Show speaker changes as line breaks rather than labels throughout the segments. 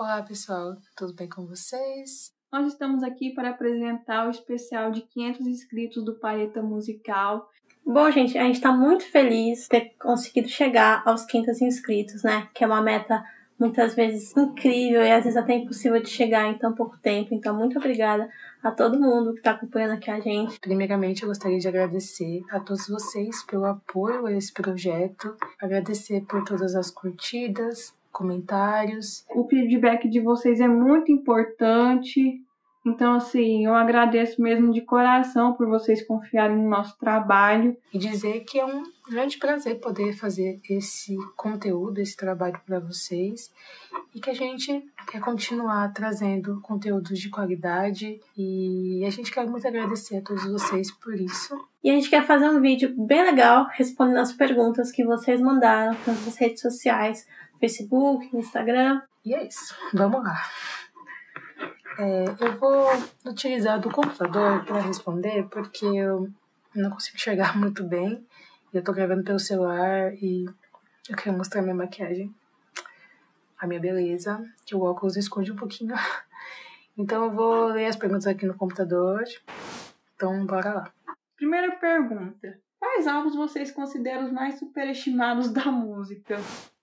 Olá, pessoal, tudo bem com vocês?
Nós estamos aqui para apresentar o especial de 500 inscritos do Paleta Musical.
Bom, gente, a gente está muito feliz de ter conseguido chegar aos 500 inscritos, né? Que é uma meta muitas vezes incrível e às vezes até impossível de chegar em tão pouco tempo. Então, muito obrigada a todo mundo que está acompanhando aqui a gente.
Primeiramente, eu gostaria de agradecer a todos vocês pelo apoio a esse projeto, agradecer por todas as curtidas, comentários.
O feedback de vocês é muito importante. Então, assim, eu agradeço mesmo de coração por vocês confiarem no nosso trabalho.
E dizer que é um grande prazer poder fazer esse conteúdo, esse trabalho para vocês. E que a gente quer continuar trazendo conteúdos de qualidade. E a gente quer muito agradecer a todos vocês por isso.
E a gente quer fazer um vídeo bem legal respondendo as perguntas que vocês mandaram nas redes sociais Facebook, Instagram.
E é isso. Vamos lá. É, eu vou utilizar do computador para responder porque eu não consigo enxergar muito bem. Eu tô gravando pelo celular e eu quero mostrar minha maquiagem, a minha beleza, que o óculos esconde um pouquinho. Então eu vou ler as perguntas aqui no computador. Então bora lá.
Primeira pergunta: Quais álbuns vocês consideram os mais superestimados da música?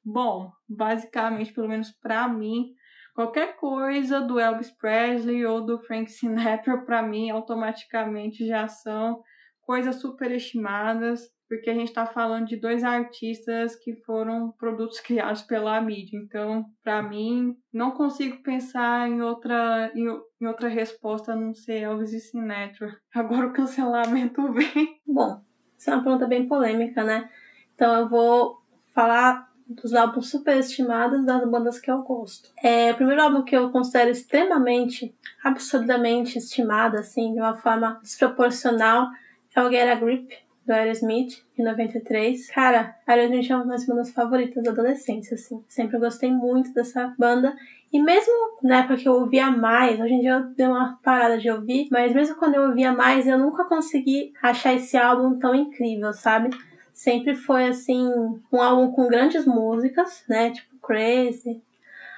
Bom, basicamente, pelo menos para mim, qualquer coisa do Elvis Presley ou do Frank Sinatra, para mim, automaticamente já são coisas superestimadas, porque a gente está falando de dois artistas que foram produtos criados pela mídia. Então, para mim, não consigo pensar em outra, em, em, outra resposta a não ser Elvis e Sinatra. Agora o cancelamento vem.
Bom, isso é uma pergunta bem polêmica, né? Então eu vou falar dos álbuns superestimados das bandas que eu gosto. É, o primeiro álbum que eu considero extremamente, absurdamente estimado, assim, de uma forma desproporcional, é o Get a Grip, do Aerosmith, de 93. Cara, Aerosmith é uma das bandas favoritas da adolescência, assim. Sempre gostei muito dessa banda. E mesmo na época que eu ouvia mais, hoje em dia eu dei uma parada de ouvir, mas mesmo quando eu ouvia mais, eu nunca consegui achar esse álbum tão incrível, sabe? Sempre foi assim um álbum com grandes músicas, né? Tipo Crazy,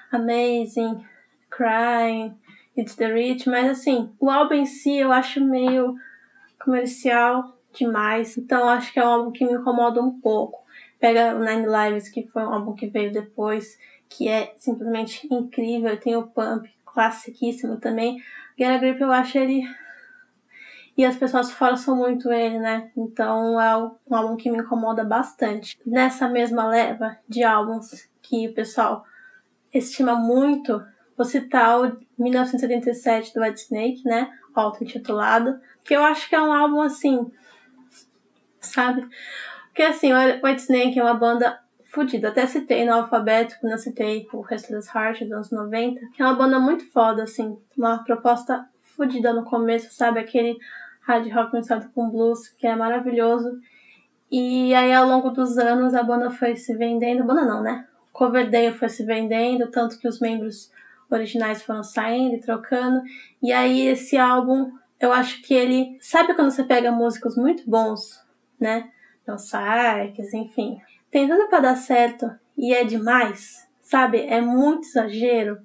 Amazing, Crying, It's the Rich, mas assim, o álbum em si eu acho meio comercial demais, então acho que é um álbum que me incomoda um pouco. Pega o Nine Lives, que foi um álbum que veio depois, que é simplesmente incrível, tem o Pump, classiquíssimo também. Get a Grip eu acho ele e as pessoas forçam muito ele, né? Então é um álbum que me incomoda bastante. Nessa mesma leva de álbuns que o pessoal estima muito, vou citar o 1977 do White Snake, né? Auto-intitulado, que eu acho que é um álbum assim, sabe? Porque assim, o White Snake é uma banda fodida. Até citei no alfabeto, quando eu citei o Restless Heart dos anos 90, que é uma banda muito foda, assim, uma proposta fodida no começo, sabe? Aquele hard rock misturado com blues, que é maravilhoso. E aí, ao longo dos anos, a banda foi se vendendo. Banda não, né? Coverdale foi se vendendo, tanto que os membros originais foram saindo e trocando. E aí, esse álbum, eu acho que ele. Sabe quando você pega músicos muito bons, né? Então, Sykes, enfim. Tem tudo pra dar certo e é demais, sabe? É muito exagero.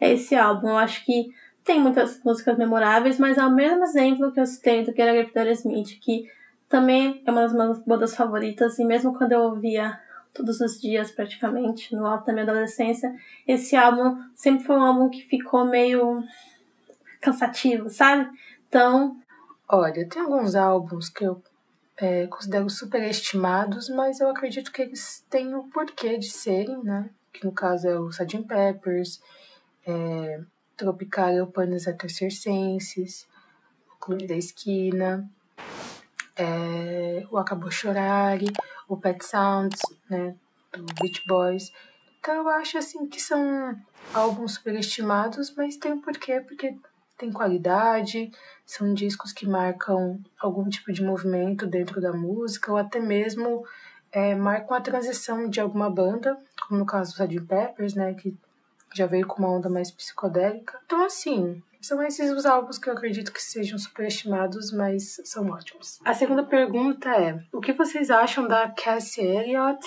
É esse álbum. Eu acho que tem muitas músicas memoráveis, mas é o mesmo exemplo que eu citei do era Grip Smith, que também é uma das minhas bandas favoritas, e mesmo quando eu ouvia todos os dias praticamente, no alto da minha adolescência, esse álbum sempre foi um álbum que ficou meio cansativo, sabe? Então.
Olha, tem alguns álbuns que eu é, considero superestimados, mas eu acredito que eles têm o porquê de serem, né? Que no caso é o Sgt. Peppers, é, Tropical Panis Circenses, o Clube da Esquina, é, o Acabou Chorar, o Pet Sounds, né, do Beach Boys. Então eu acho assim que são álbuns superestimados, mas tem um porquê, porque tem qualidade, são discos que marcam algum tipo de movimento dentro da música, ou até mesmo é, marcam a transição de alguma banda, como no caso do Sgt. Peppers, né, que já veio com uma onda mais psicodélica. Então, assim, são esses os álbuns que eu acredito que sejam superestimados, mas são ótimos. A segunda pergunta é: o que vocês acham da Cassie Elliott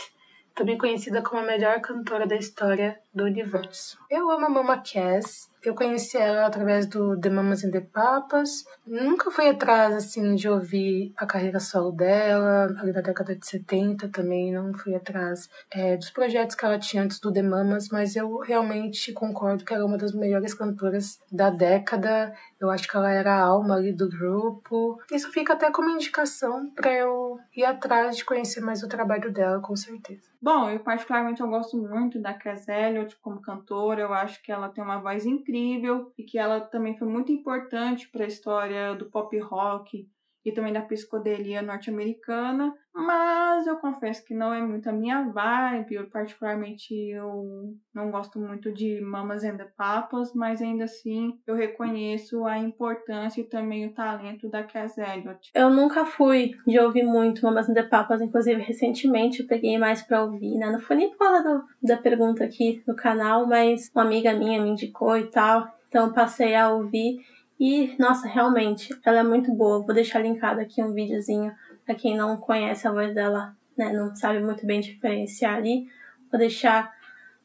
também conhecida como a melhor cantora da história do universo. Eu amo a Mama Cass, eu conheci ela através do The Mamas and the Papas. Nunca fui atrás, assim, de ouvir a carreira solo dela, ali da década de 70 também, não fui atrás é, dos projetos que ela tinha antes do The Mamas, mas eu realmente concordo que ela é uma das melhores cantoras da década. Eu acho que ela era a alma ali do grupo. Isso fica até como indicação para eu ir atrás de conhecer mais o trabalho dela, com certeza.
Bom, eu particularmente eu gosto muito da Cass Elliot como cantora. Eu acho que ela tem uma voz incrível e que ela também foi muito importante para a história do pop rock e também da psicodelia norte-americana, mas eu confesso que não é muito a minha vibe, eu particularmente eu não gosto muito de Mamas and the Papas, mas ainda assim eu reconheço a importância e também o talento da Cass Elliot.
Eu nunca fui de ouvir muito Mamas and the Papas, inclusive recentemente eu peguei mais para ouvir, né? Não foi nem por causa do, da pergunta aqui no canal, mas uma amiga minha me indicou e tal, então passei a ouvir e, nossa, realmente, ela é muito boa. Vou deixar linkado aqui um videozinho para quem não conhece a voz dela, né? Não sabe muito bem diferenciar ali. Vou deixar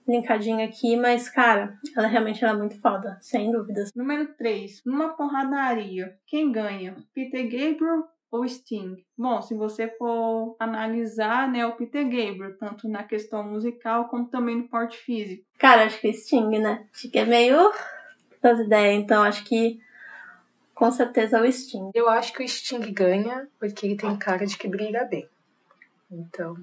linkadinho aqui, mas, cara, ela realmente ela é muito foda, sem dúvidas.
Número 3. Numa porradaria, quem ganha? Peter Gabriel ou Sting? Bom, se você for analisar, né, o Peter Gabriel, tanto na questão musical como também no porte físico.
Cara, acho que é Sting, né? Acho que é meio das ideias, então acho que com certeza o Sting.
Eu acho que o Sting ganha porque ele tem cara de que briga bem. Então,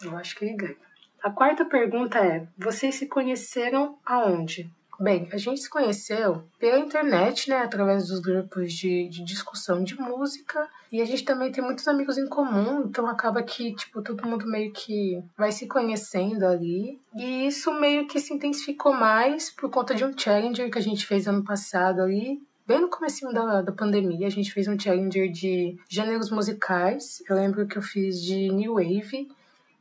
eu acho que ele ganha. A quarta pergunta é: vocês se conheceram aonde? Bem, a gente se conheceu pela internet, né, através dos grupos de, de discussão de música, e a gente também tem muitos amigos em comum, então acaba que, tipo, todo mundo meio que vai se conhecendo ali. E isso meio que se intensificou mais por conta de um challenger que a gente fez ano passado ali, bem no começo da, da pandemia, a gente fez um challenger de gêneros musicais. Eu lembro que eu fiz de New Wave.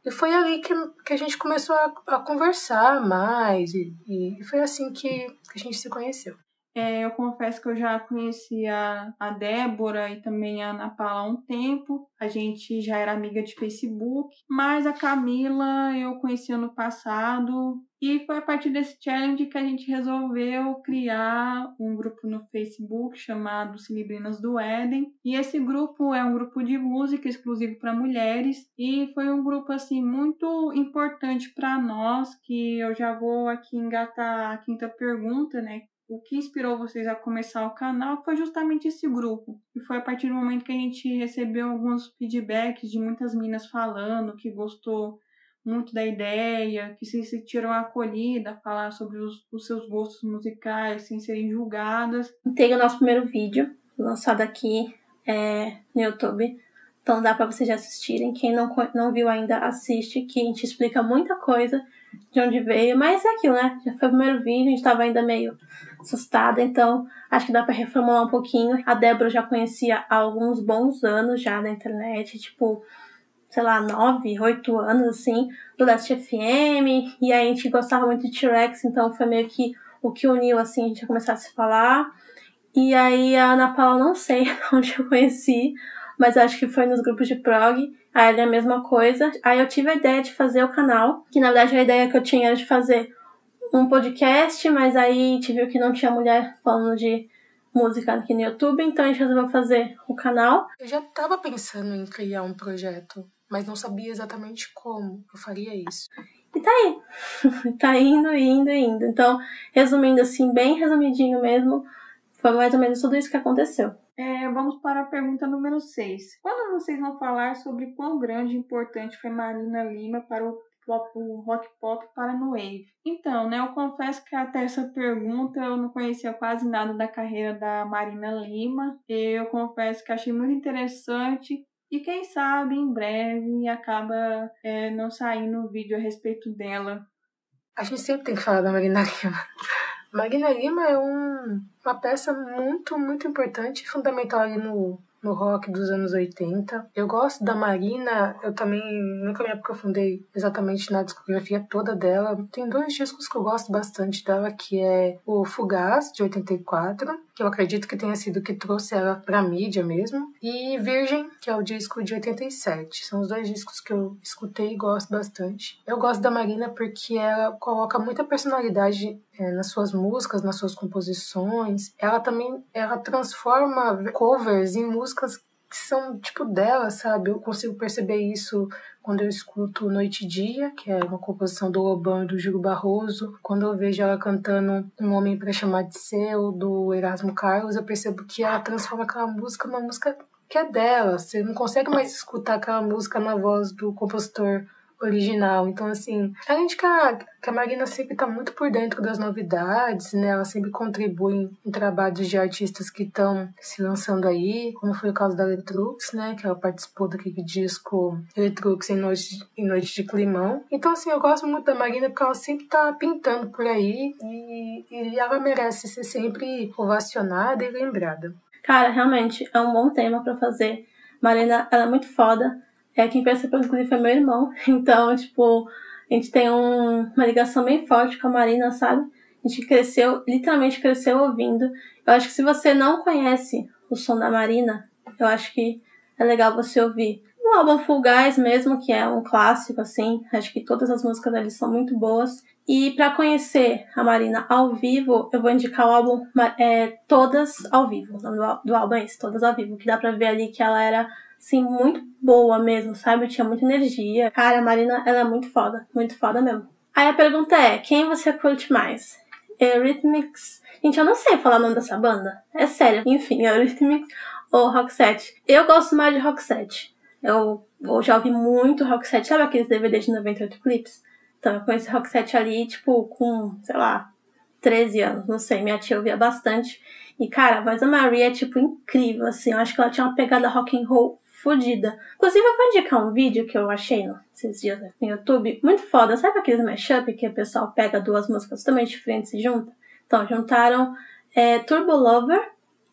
E foi ali que, que a gente começou a, a conversar mais. E, e foi assim que, que a gente se conheceu.
É, eu confesso que eu já conhecia a Débora e também a Ana Paula há um tempo. A gente já era amiga de Facebook, mas a Camila eu conheci ano passado e foi a partir desse challenge que a gente resolveu criar um grupo no Facebook chamado Cilibrinas do Éden. E esse grupo é um grupo de música exclusivo para mulheres e foi um grupo assim muito importante para nós, que eu já vou aqui engatar a quinta pergunta, né? o que inspirou vocês a começar o canal foi justamente esse grupo. E foi a partir do momento que a gente recebeu alguns feedbacks de muitas meninas falando que gostou muito da ideia, que se sentiram acolhida, falar sobre os, os seus gostos musicais sem serem julgadas.
Tem o nosso primeiro vídeo lançado aqui é, no YouTube. Então dá para vocês já assistirem. Quem não, não viu ainda, assiste, que a gente explica muita coisa de onde veio. Mas é aquilo, né? Já foi o primeiro vídeo, a gente tava ainda meio assustada, então acho que dá para reformular um pouquinho. A Débora já conhecia há alguns bons anos já na internet, tipo, sei lá, nove, oito anos, assim, do Last FM, e aí a gente gostava muito de T-Rex, então foi meio que o que uniu, assim, a gente a começar a se falar. E aí a Ana Paula, não sei onde eu conheci, mas acho que foi nos grupos de prog. Aí é a mesma coisa. Aí eu tive a ideia de fazer o canal, que na verdade a ideia que eu tinha era de fazer um podcast, mas aí a viu que não tinha mulher falando de música aqui no YouTube, então a gente resolveu fazer o canal.
Eu já estava pensando em criar um projeto, mas não sabia exatamente como eu faria isso.
E tá aí. tá indo, indo, indo. Então, resumindo assim, bem resumidinho mesmo, foi mais ou menos tudo isso que aconteceu.
É, vamos para a pergunta número 6. Quando vocês vão falar sobre quão grande e importante foi Marina Lima para o o rock pop para no wave. Então, né, eu confesso que até essa pergunta eu não conhecia quase nada da carreira da Marina Lima. Eu confesso que achei muito interessante e quem sabe em breve acaba é, não saindo vídeo a respeito dela.
A gente sempre tem que falar da Marina Lima. Marina Lima é um, uma peça muito, muito importante fundamental ali no, no rock dos anos 80. Eu gosto da Marina, eu também nunca me aprofundei exatamente na discografia toda dela. Tem dois discos que eu gosto bastante dela, que é o Fugaz, de 84, que eu acredito que tenha sido que trouxe ela pra mídia mesmo. E Virgem, que é o disco de 87. São os dois discos que eu escutei e gosto bastante. Eu gosto da Marina porque ela coloca muita personalidade é, nas suas músicas, nas suas composições. Ela também ela transforma covers em músicas que são tipo dela, sabe? Eu consigo perceber isso quando eu escuto Noite e Dia, que é uma composição do Lobão e do Júlio Barroso, quando eu vejo ela cantando Um Homem para Chamar de Seu, do Erasmo Carlos, eu percebo que ela transforma aquela música numa música que é dela. Você não consegue mais escutar aquela música na voz do compositor original. Então, assim, além de que a, que a Marina sempre está muito por dentro das novidades, né? Ela sempre contribui em, em trabalhos de artistas que estão se lançando aí, como foi o caso da Letrux, né? Que ela participou daquele disco Letrux em Noite, em Noite de Climão. Então, assim, eu gosto muito da Marina porque ela sempre está pintando por aí e, e ela merece ser sempre ovacionada e lembrada.
Cara, realmente é um bom tema para fazer. Marina, ela é muito foda. É, quem percebeu, inclusive, foi meu irmão. Então, tipo, a gente tem um, uma ligação bem forte com a Marina, sabe? A gente cresceu, literalmente cresceu ouvindo. Eu acho que se você não conhece o som da Marina, eu acho que é legal você ouvir. O álbum Full Guys mesmo, que é um clássico, assim. Acho que todas as músicas dele são muito boas. E para conhecer a Marina ao vivo, eu vou indicar o álbum é, Todas ao Vivo. O nome do, do álbum é esse, Todas ao Vivo. Que dá pra ver ali que ela era assim, muito boa mesmo, sabe? Tinha muita energia. Cara, a Marina, ela é muito foda, muito foda mesmo. Aí a pergunta é, quem você curte mais? Eurythmics. Gente, eu não sei falar o nome dessa banda. É sério. Enfim, Eurythmics ou Roxette. Eu gosto mais de Roxette. Eu, eu já ouvi muito Roxette. Sabe aqueles DVDs de 98 clips? Então, eu conheci Roxette ali, tipo, com, sei lá, 13 anos. Não sei, minha tia ouvia bastante. E, cara, a voz da Maria é, tipo, incrível, assim. Eu acho que ela tinha uma pegada rock and roll fodida. Inclusive, eu vou indicar um vídeo que eu achei esses dias no YouTube, muito foda. Sabe aqueles mashup que o pessoal pega duas músicas totalmente diferentes e junta? Então, juntaram é, Turbo Lover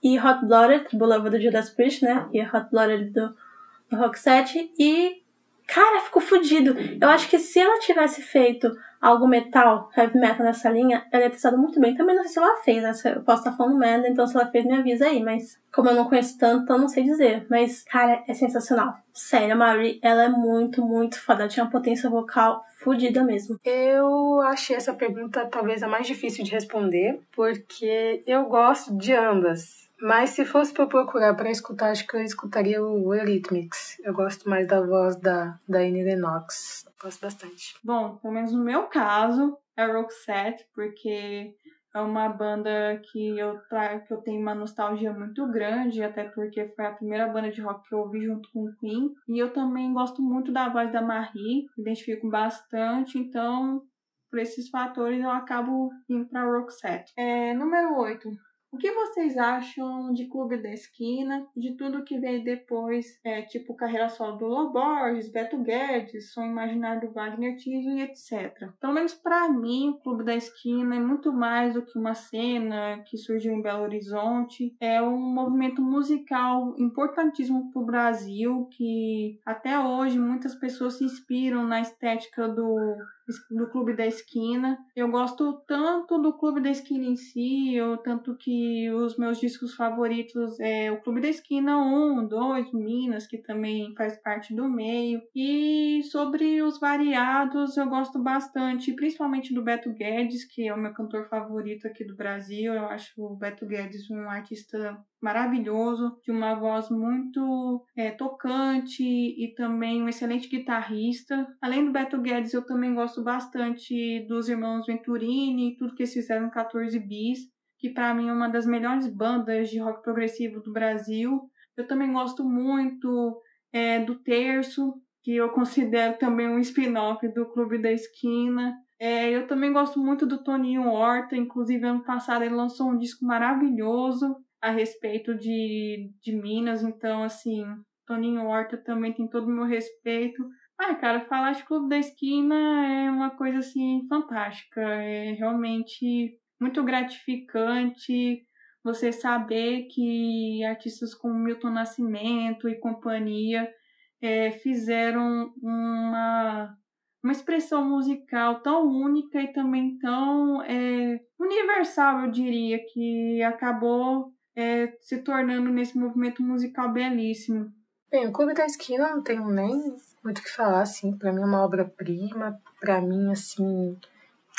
e Hot Blooded, Turbo Lover do Judas Priest, né? E Hot Blooded do, do Roxette. E, cara, ficou fodido. Eu acho que se ela tivesse feito algo metal, heavy metal nessa linha, ela ia ter estado muito bem. Também não sei se ela fez, né? Eu posso estar falando merda, então se ela fez, me avisa aí. Mas como eu não conheço tanto, então não sei dizer. Mas, cara, é sensacional. Sério, a Marie, ela é muito, muito foda. Ela tinha uma potência vocal fodida mesmo.
Eu achei essa pergunta talvez a mais difícil de responder, porque eu gosto de ambas. Mas se fosse para procurar para escutar, acho que eu escutaria o Eurythmics. Eu gosto mais da voz da, da Annie Lennox. Gosto bastante.
Bom, pelo menos no meu caso, é Roxette, porque é uma banda que eu, que eu tenho uma nostalgia muito grande, até porque foi a primeira banda de rock que eu ouvi junto com o Queen. E eu também gosto muito da voz da Marie, identifico bastante, então por esses fatores eu acabo indo para Roxette. É, número 8. O que vocês acham de Clube da Esquina de tudo que veio depois, é, tipo carreira solo do Lô Borges, Beto Guedes, Som Imaginário do Wagner Tiso e etc. Pelo menos para mim, o Clube da Esquina é muito mais do que uma cena que surgiu em Belo Horizonte. É um movimento musical importantíssimo para o Brasil que até hoje muitas pessoas se inspiram na estética do do Clube da Esquina. Eu gosto tanto do Clube da Esquina em si, eu, tanto que os meus discos favoritos é o Clube da Esquina 1, 2, Minas, que também faz parte do meio. E sobre os variados, eu gosto bastante, principalmente do Beto Guedes, que é o meu cantor favorito aqui do Brasil. Eu acho o Beto Guedes um artista maravilhoso, de uma voz muito é, tocante e também um excelente guitarrista. Além do Beto Guedes, eu também gosto bastante dos irmãos Venturini, tudo que eles fizeram no 14 Bis, que para mim é uma das melhores bandas de rock progressivo do Brasil. Eu também gosto muito é, do Terço, que eu considero também um spin-off do Clube da Esquina. É, eu também gosto muito do Toninho Horta, inclusive ano passado ele lançou um disco maravilhoso a respeito de, de Minas, então, assim, Toninho Horta também tem todo o meu respeito. Ai, cara, falar de Clube da Esquina é uma coisa, assim, fantástica. É realmente muito gratificante você saber que artistas como Milton Nascimento e companhia é, fizeram uma, uma expressão musical tão única e também tão é, universal, eu diria, que acabou é, se tornando nesse movimento musical belíssimo.
Bem, o Clube da Esquina não tenho nem muito o que falar, assim, para mim é uma obra-prima, para mim, assim,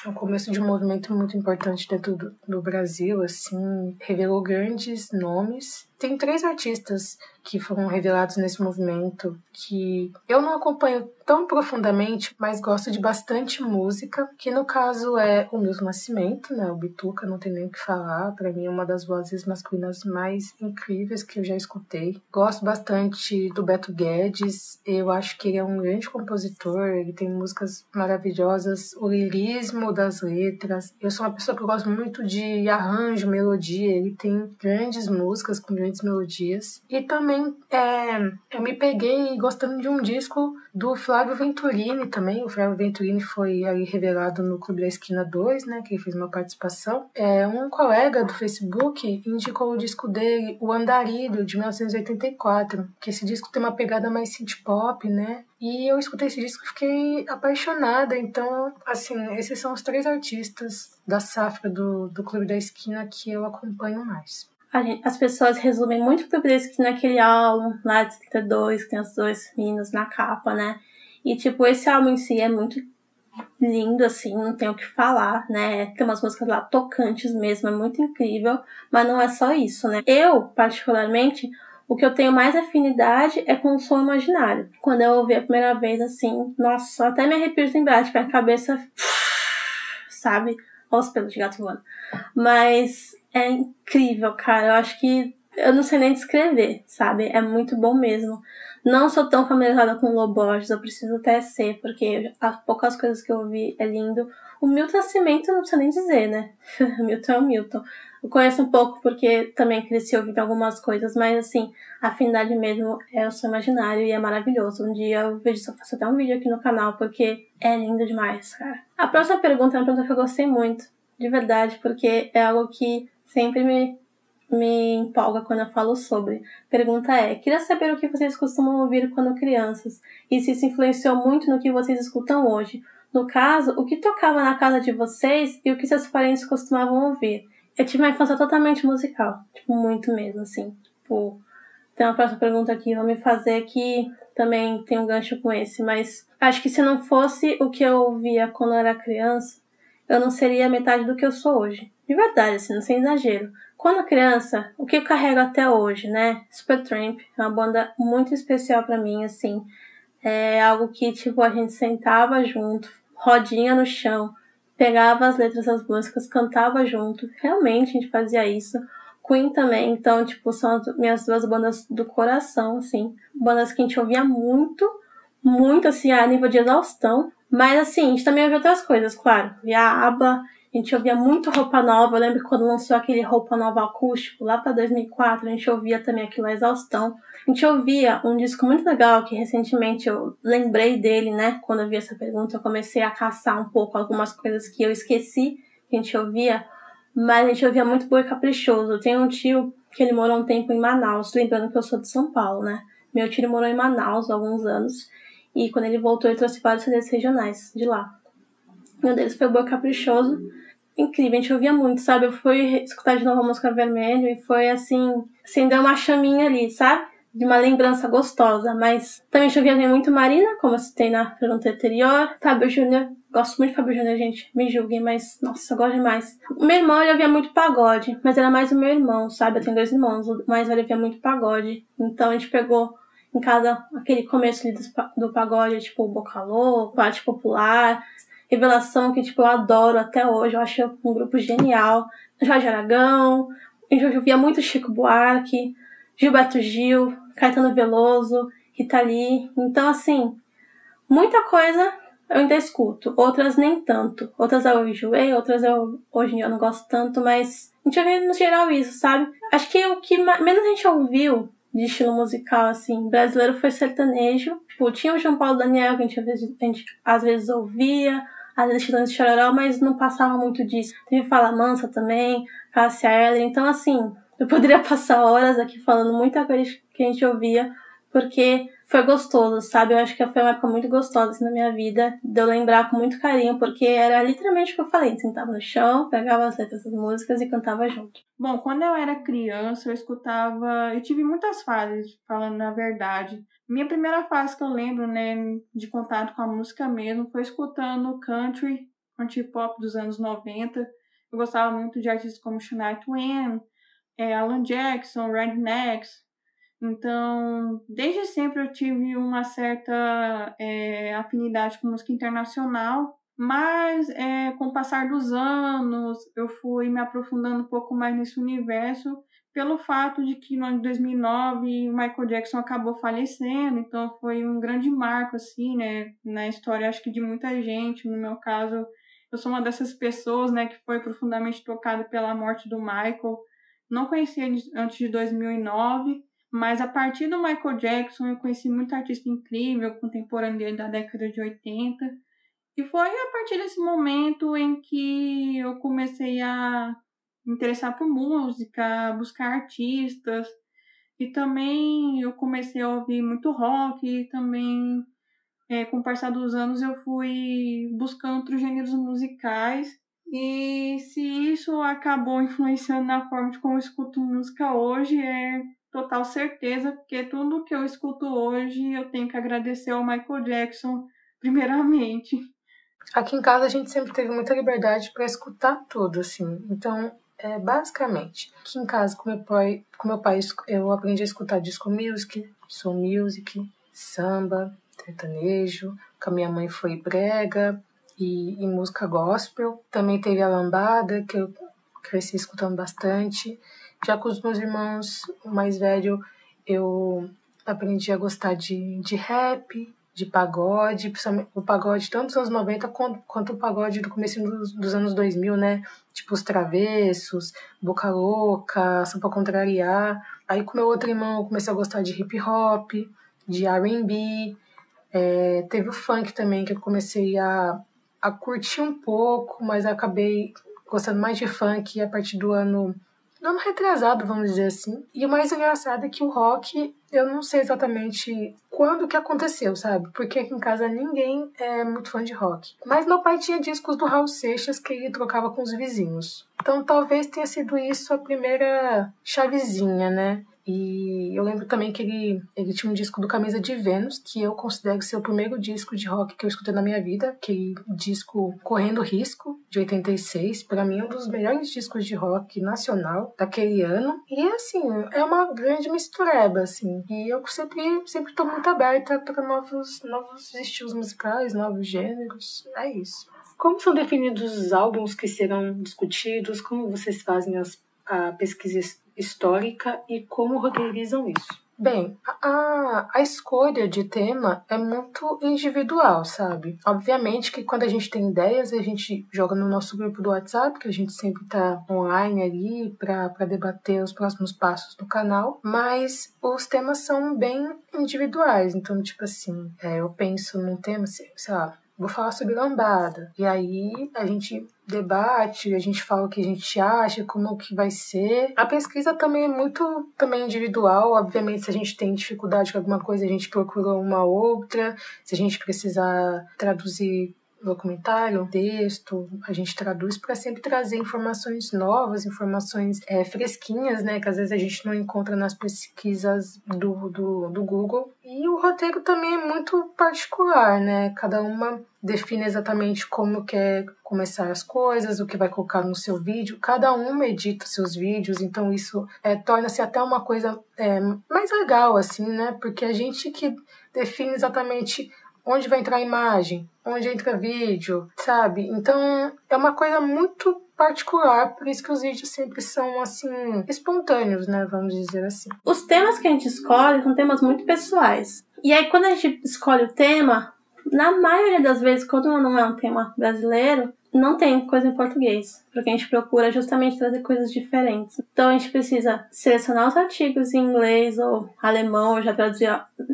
é o começo de um movimento muito importante dentro do, do Brasil, assim, revelou grandes nomes. Tem três artistas que foram revelados nesse movimento que eu não acompanho tão profundamente, mas gosto de bastante música, que no caso é o Milton Nascimento, né, o Bituca, não tem nem o que falar, para mim é uma das vozes masculinas mais incríveis que eu já escutei. Gosto bastante do Beto Guedes, eu acho que ele é um grande compositor, ele tem músicas maravilhosas, o lirismo das letras. Eu sou uma pessoa que gosto muito de arranjo, melodia, ele tem grandes músicas com grandes melodias. E também é, eu me peguei gostando de um disco do Flávio Venturini também. O Flávio Venturini foi revelado no Clube da Esquina 2, né? Que fez uma participação. É, um colega do Facebook indicou o disco dele, O Andarilho, de 1984. Que esse disco tem uma pegada mais synth pop, né? E eu escutei esse disco e fiquei apaixonada. Então, assim, esses são os três artistas da safra do, do Clube da Esquina que eu acompanho mais
gente, as pessoas resumem muito o que naquele álbum lá de 32, que tem os dois meninos na capa, né? E, tipo, esse álbum em si é muito lindo, assim, não tem o que falar, né? Tem umas músicas lá tocantes mesmo, é muito incrível, mas não é só isso, né? Eu, particularmente, o que eu tenho mais afinidade é com o som imaginário. Quando eu ouvi a primeira vez, assim, nossa, até me arrepio de lembrar, tipo, a cabeça, sabe? Olha os pelos de gato voando. Mas é incrível, cara. Eu acho que eu não sei nem descrever, sabe? É muito bom mesmo. Não sou tão familiarizada com o Loborges, eu preciso até ser, porque as poucas coisas que eu ouvi é lindo. O Milton Nascimento não precisa nem dizer, né? Milton é o Milton. Eu conheço um pouco porque também cresci ouvindo algumas coisas, mas assim, a afinidade mesmo é o seu imaginário e é maravilhoso. Um dia eu vejo se eu faço até um vídeo aqui no canal, porque é lindo demais, cara. A próxima pergunta é uma pergunta que eu gostei muito, de verdade, porque é algo que sempre me, me empolga quando eu falo sobre. Pergunta é: queria saber o que vocês costumam ouvir quando crianças e se isso influenciou muito no que vocês escutam hoje. No caso, o que tocava na casa de vocês e o que seus parentes costumavam ouvir. Eu tive uma infância totalmente musical, tipo, muito mesmo, assim. Tipo, tem uma próxima pergunta aqui, vou me fazer que também tem um gancho com esse, mas acho que se não fosse o que eu ouvia quando eu era criança, eu não seria metade do que eu sou hoje. De verdade, assim, não sem exagero. Quando criança, o que eu carrego até hoje, né? Supertramp é uma banda muito especial para mim, assim. É algo que, tipo, a gente sentava junto, rodinha no chão, pegava as letras das músicas, cantava junto. Realmente a gente fazia isso. Queen também, então, tipo, são as minhas duas bandas do coração, assim. Bandas que a gente ouvia muito, muito, assim, a nível de exaustão. Mas, assim, a gente também ouvia outras coisas, claro. Via ABBA, a gente ouvia muito roupa nova. Eu lembro quando lançou aquele roupa nova acústico, lá para 2004, a gente ouvia também aquilo a exaustão. A gente ouvia um disco muito legal que recentemente eu lembrei dele, né? Quando eu vi essa pergunta, eu comecei a caçar um pouco algumas coisas que eu esqueci que a gente ouvia. Mas a gente ouvia muito Boi Caprichoso. Eu tenho um tio que ele morou um tempo em Manaus, lembrando que eu sou de São Paulo, né? Meu tio morou em Manaus há alguns anos. E quando ele voltou, ele trouxe vários CDs regionais de lá. Um deles foi o Boi Caprichoso incrível, a gente ouvia muito, sabe? Eu fui escutar de novo a música Vermelho e foi assim, acendeu uma chaminha ali, sabe? De uma lembrança gostosa, mas também ouvia muito Marina, como eu citei na pergunta anterior. Fábio Júnior, gosto muito de Fábio Júnior, gente, me julguem, mas nossa, eu gosto demais. O meu irmão, ele ouvia muito pagode, mas era mais o meu irmão, sabe? Eu tenho dois irmãos, o mais velho ouvia muito pagode. Então a gente pegou em casa aquele começo ali do, do pagode, tipo Boca Louca, Arte Popular, Revelação, que tipo, eu adoro até hoje, eu acho um grupo genial. Jorge Aragão, eu via muito Chico Buarque, Gilberto Gil, Caetano Veloso, Rita Lee. Então, assim, muita coisa eu ainda escuto, outras nem tanto. Outras eu enjoei, outras eu hoje em dia eu não gosto tanto, mas a gente ouve no geral isso, sabe? Acho que o que menos a gente ouviu de estilo musical, assim, brasileiro foi sertanejo. Tipo, tinha o João Paulo Daniel, que a gente, a gente às vezes ouvia, as Estilões de Chororó, mas não passava muito disso. Teve Fala Mansa também, Cássia Eller. Então, assim, eu poderia passar horas aqui falando muita coisa que a gente ouvia, porque foi gostoso, sabe? Eu acho que foi uma época muito gostosa assim, na minha vida, de eu lembrar com muito carinho, porque era literalmente o que eu falei: sentava no chão, pegava as letras das músicas e cantava junto.
Bom, quando eu era criança, eu escutava. Eu tive muitas fases, falando na verdade. Minha primeira fase que eu lembro, né, de contato com a música mesmo, foi escutando country, country pop dos anos 90. Eu gostava muito de artistas como Shania Twain, é, Alan Jackson, Rednecks, então, desde sempre eu tive uma certa é, afinidade com música internacional, mas é, com o passar dos anos eu fui me aprofundando um pouco mais nesse universo pelo fato de que no ano de 2009 o Michael Jackson acabou falecendo, então foi um grande marco assim, né, na história acho que de muita gente, no meu caso, eu sou uma dessas pessoas, né, que foi profundamente tocada pela morte do Michael. Não conhecia antes de 2009, mas a partir do Michael Jackson eu conheci muito artista incrível, contemporâneo da década de 80. E foi a partir desse momento em que eu comecei a interessar por música, buscar artistas. E também eu comecei a ouvir muito rock e também é, com o passar dos anos eu fui buscando outros gêneros musicais. E se isso acabou influenciando na forma de como eu escuto música hoje, é total certeza, porque tudo que eu escuto hoje eu tenho que agradecer ao Michael Jackson, primeiramente.
Aqui em casa a gente sempre teve muita liberdade para escutar tudo, assim. Então, é, basicamente, aqui em casa com meu pai, com meu pai eu aprendi a escutar disco music, soul music, samba, sertanejo. Com a minha mãe foi brega e, e música gospel. Também teve a lambada, que eu cresci escutando bastante. Já com os meus irmãos, o mais velho, eu aprendi a gostar de, de rap, de pagode, o pagode tanto dos anos 90 quanto, quanto o pagode do começo dos, dos, anos 2000, né? Tipo os Travessos, Boca Louca, Só Pra Contrariar. Aí com meu outro irmão eu comecei a gostar de hip hop, de R&B. É, teve o funk também que eu comecei a, a curtir um pouco, mas acabei gostando mais de funk a partir do ano ano retrasado, vamos dizer assim. E o mais engraçado é que o rock, eu não sei exatamente quando que aconteceu, sabe? Porque aqui em casa ninguém é muito fã de rock. Mas meu pai tinha discos do Raul Seixas que ele trocava com os vizinhos. Então talvez tenha sido isso a primeira chavezinha, né? E eu lembro também que ele, ele tinha um disco do Camisa de Vênus, que eu considero ser o primeiro disco de rock que eu escutei na minha vida, que disco Correndo Risco, de 86. Para mim, é um dos melhores discos de rock nacional daquele ano. E, assim, é uma grande mistureba, assim. E eu sempre, sempre tô muito aberta para novos, novos estilos musicais, novos gêneros. É isso. Como são definidos os álbuns que serão discutidos? Como vocês fazem as, a pesquisa histórica e como roteirizam isso? Bem, a, a escolha de tema é muito individual, sabe? Obviamente que quando a gente tem ideias, a gente joga no nosso grupo do WhatsApp, que a gente sempre tá online ali para debater os próximos passos do canal, mas os temas são bem individuais. Então, tipo assim, é, eu penso num tema, sei lá, vou falar sobre lambada. E aí a gente debate, a gente fala o que a gente acha, como que vai ser. A pesquisa também é muito também individual, obviamente se a gente tem dificuldade com alguma coisa, a gente procura uma outra. Se a gente precisar traduzir documentário, um texto, a gente traduz para sempre trazer informações novas, informações é, fresquinhas, né, que às vezes a gente não encontra nas pesquisas do, do, do Google. E o roteiro também é muito particular, né, cada uma define exatamente como quer começar as coisas, o que vai colocar no seu vídeo. Cada um edita seus vídeos, então isso é, torna-se até uma coisa é, mais legal, assim, né? Porque a gente que define exatamente onde vai entrar a imagem, onde entra vídeo, sabe? Então é uma coisa muito particular, por isso que os vídeos sempre são assim espontâneos, né? Vamos dizer assim.
Os temas que a gente escolhe são temas muito pessoais. E aí quando a gente escolhe o tema, na maioria das vezes, quando não é um tema brasileiro, não tem coisa em português, porque a gente procura justamente trazer coisas diferentes. Então a gente precisa selecionar os artigos em inglês ou alemão, eu já traduzi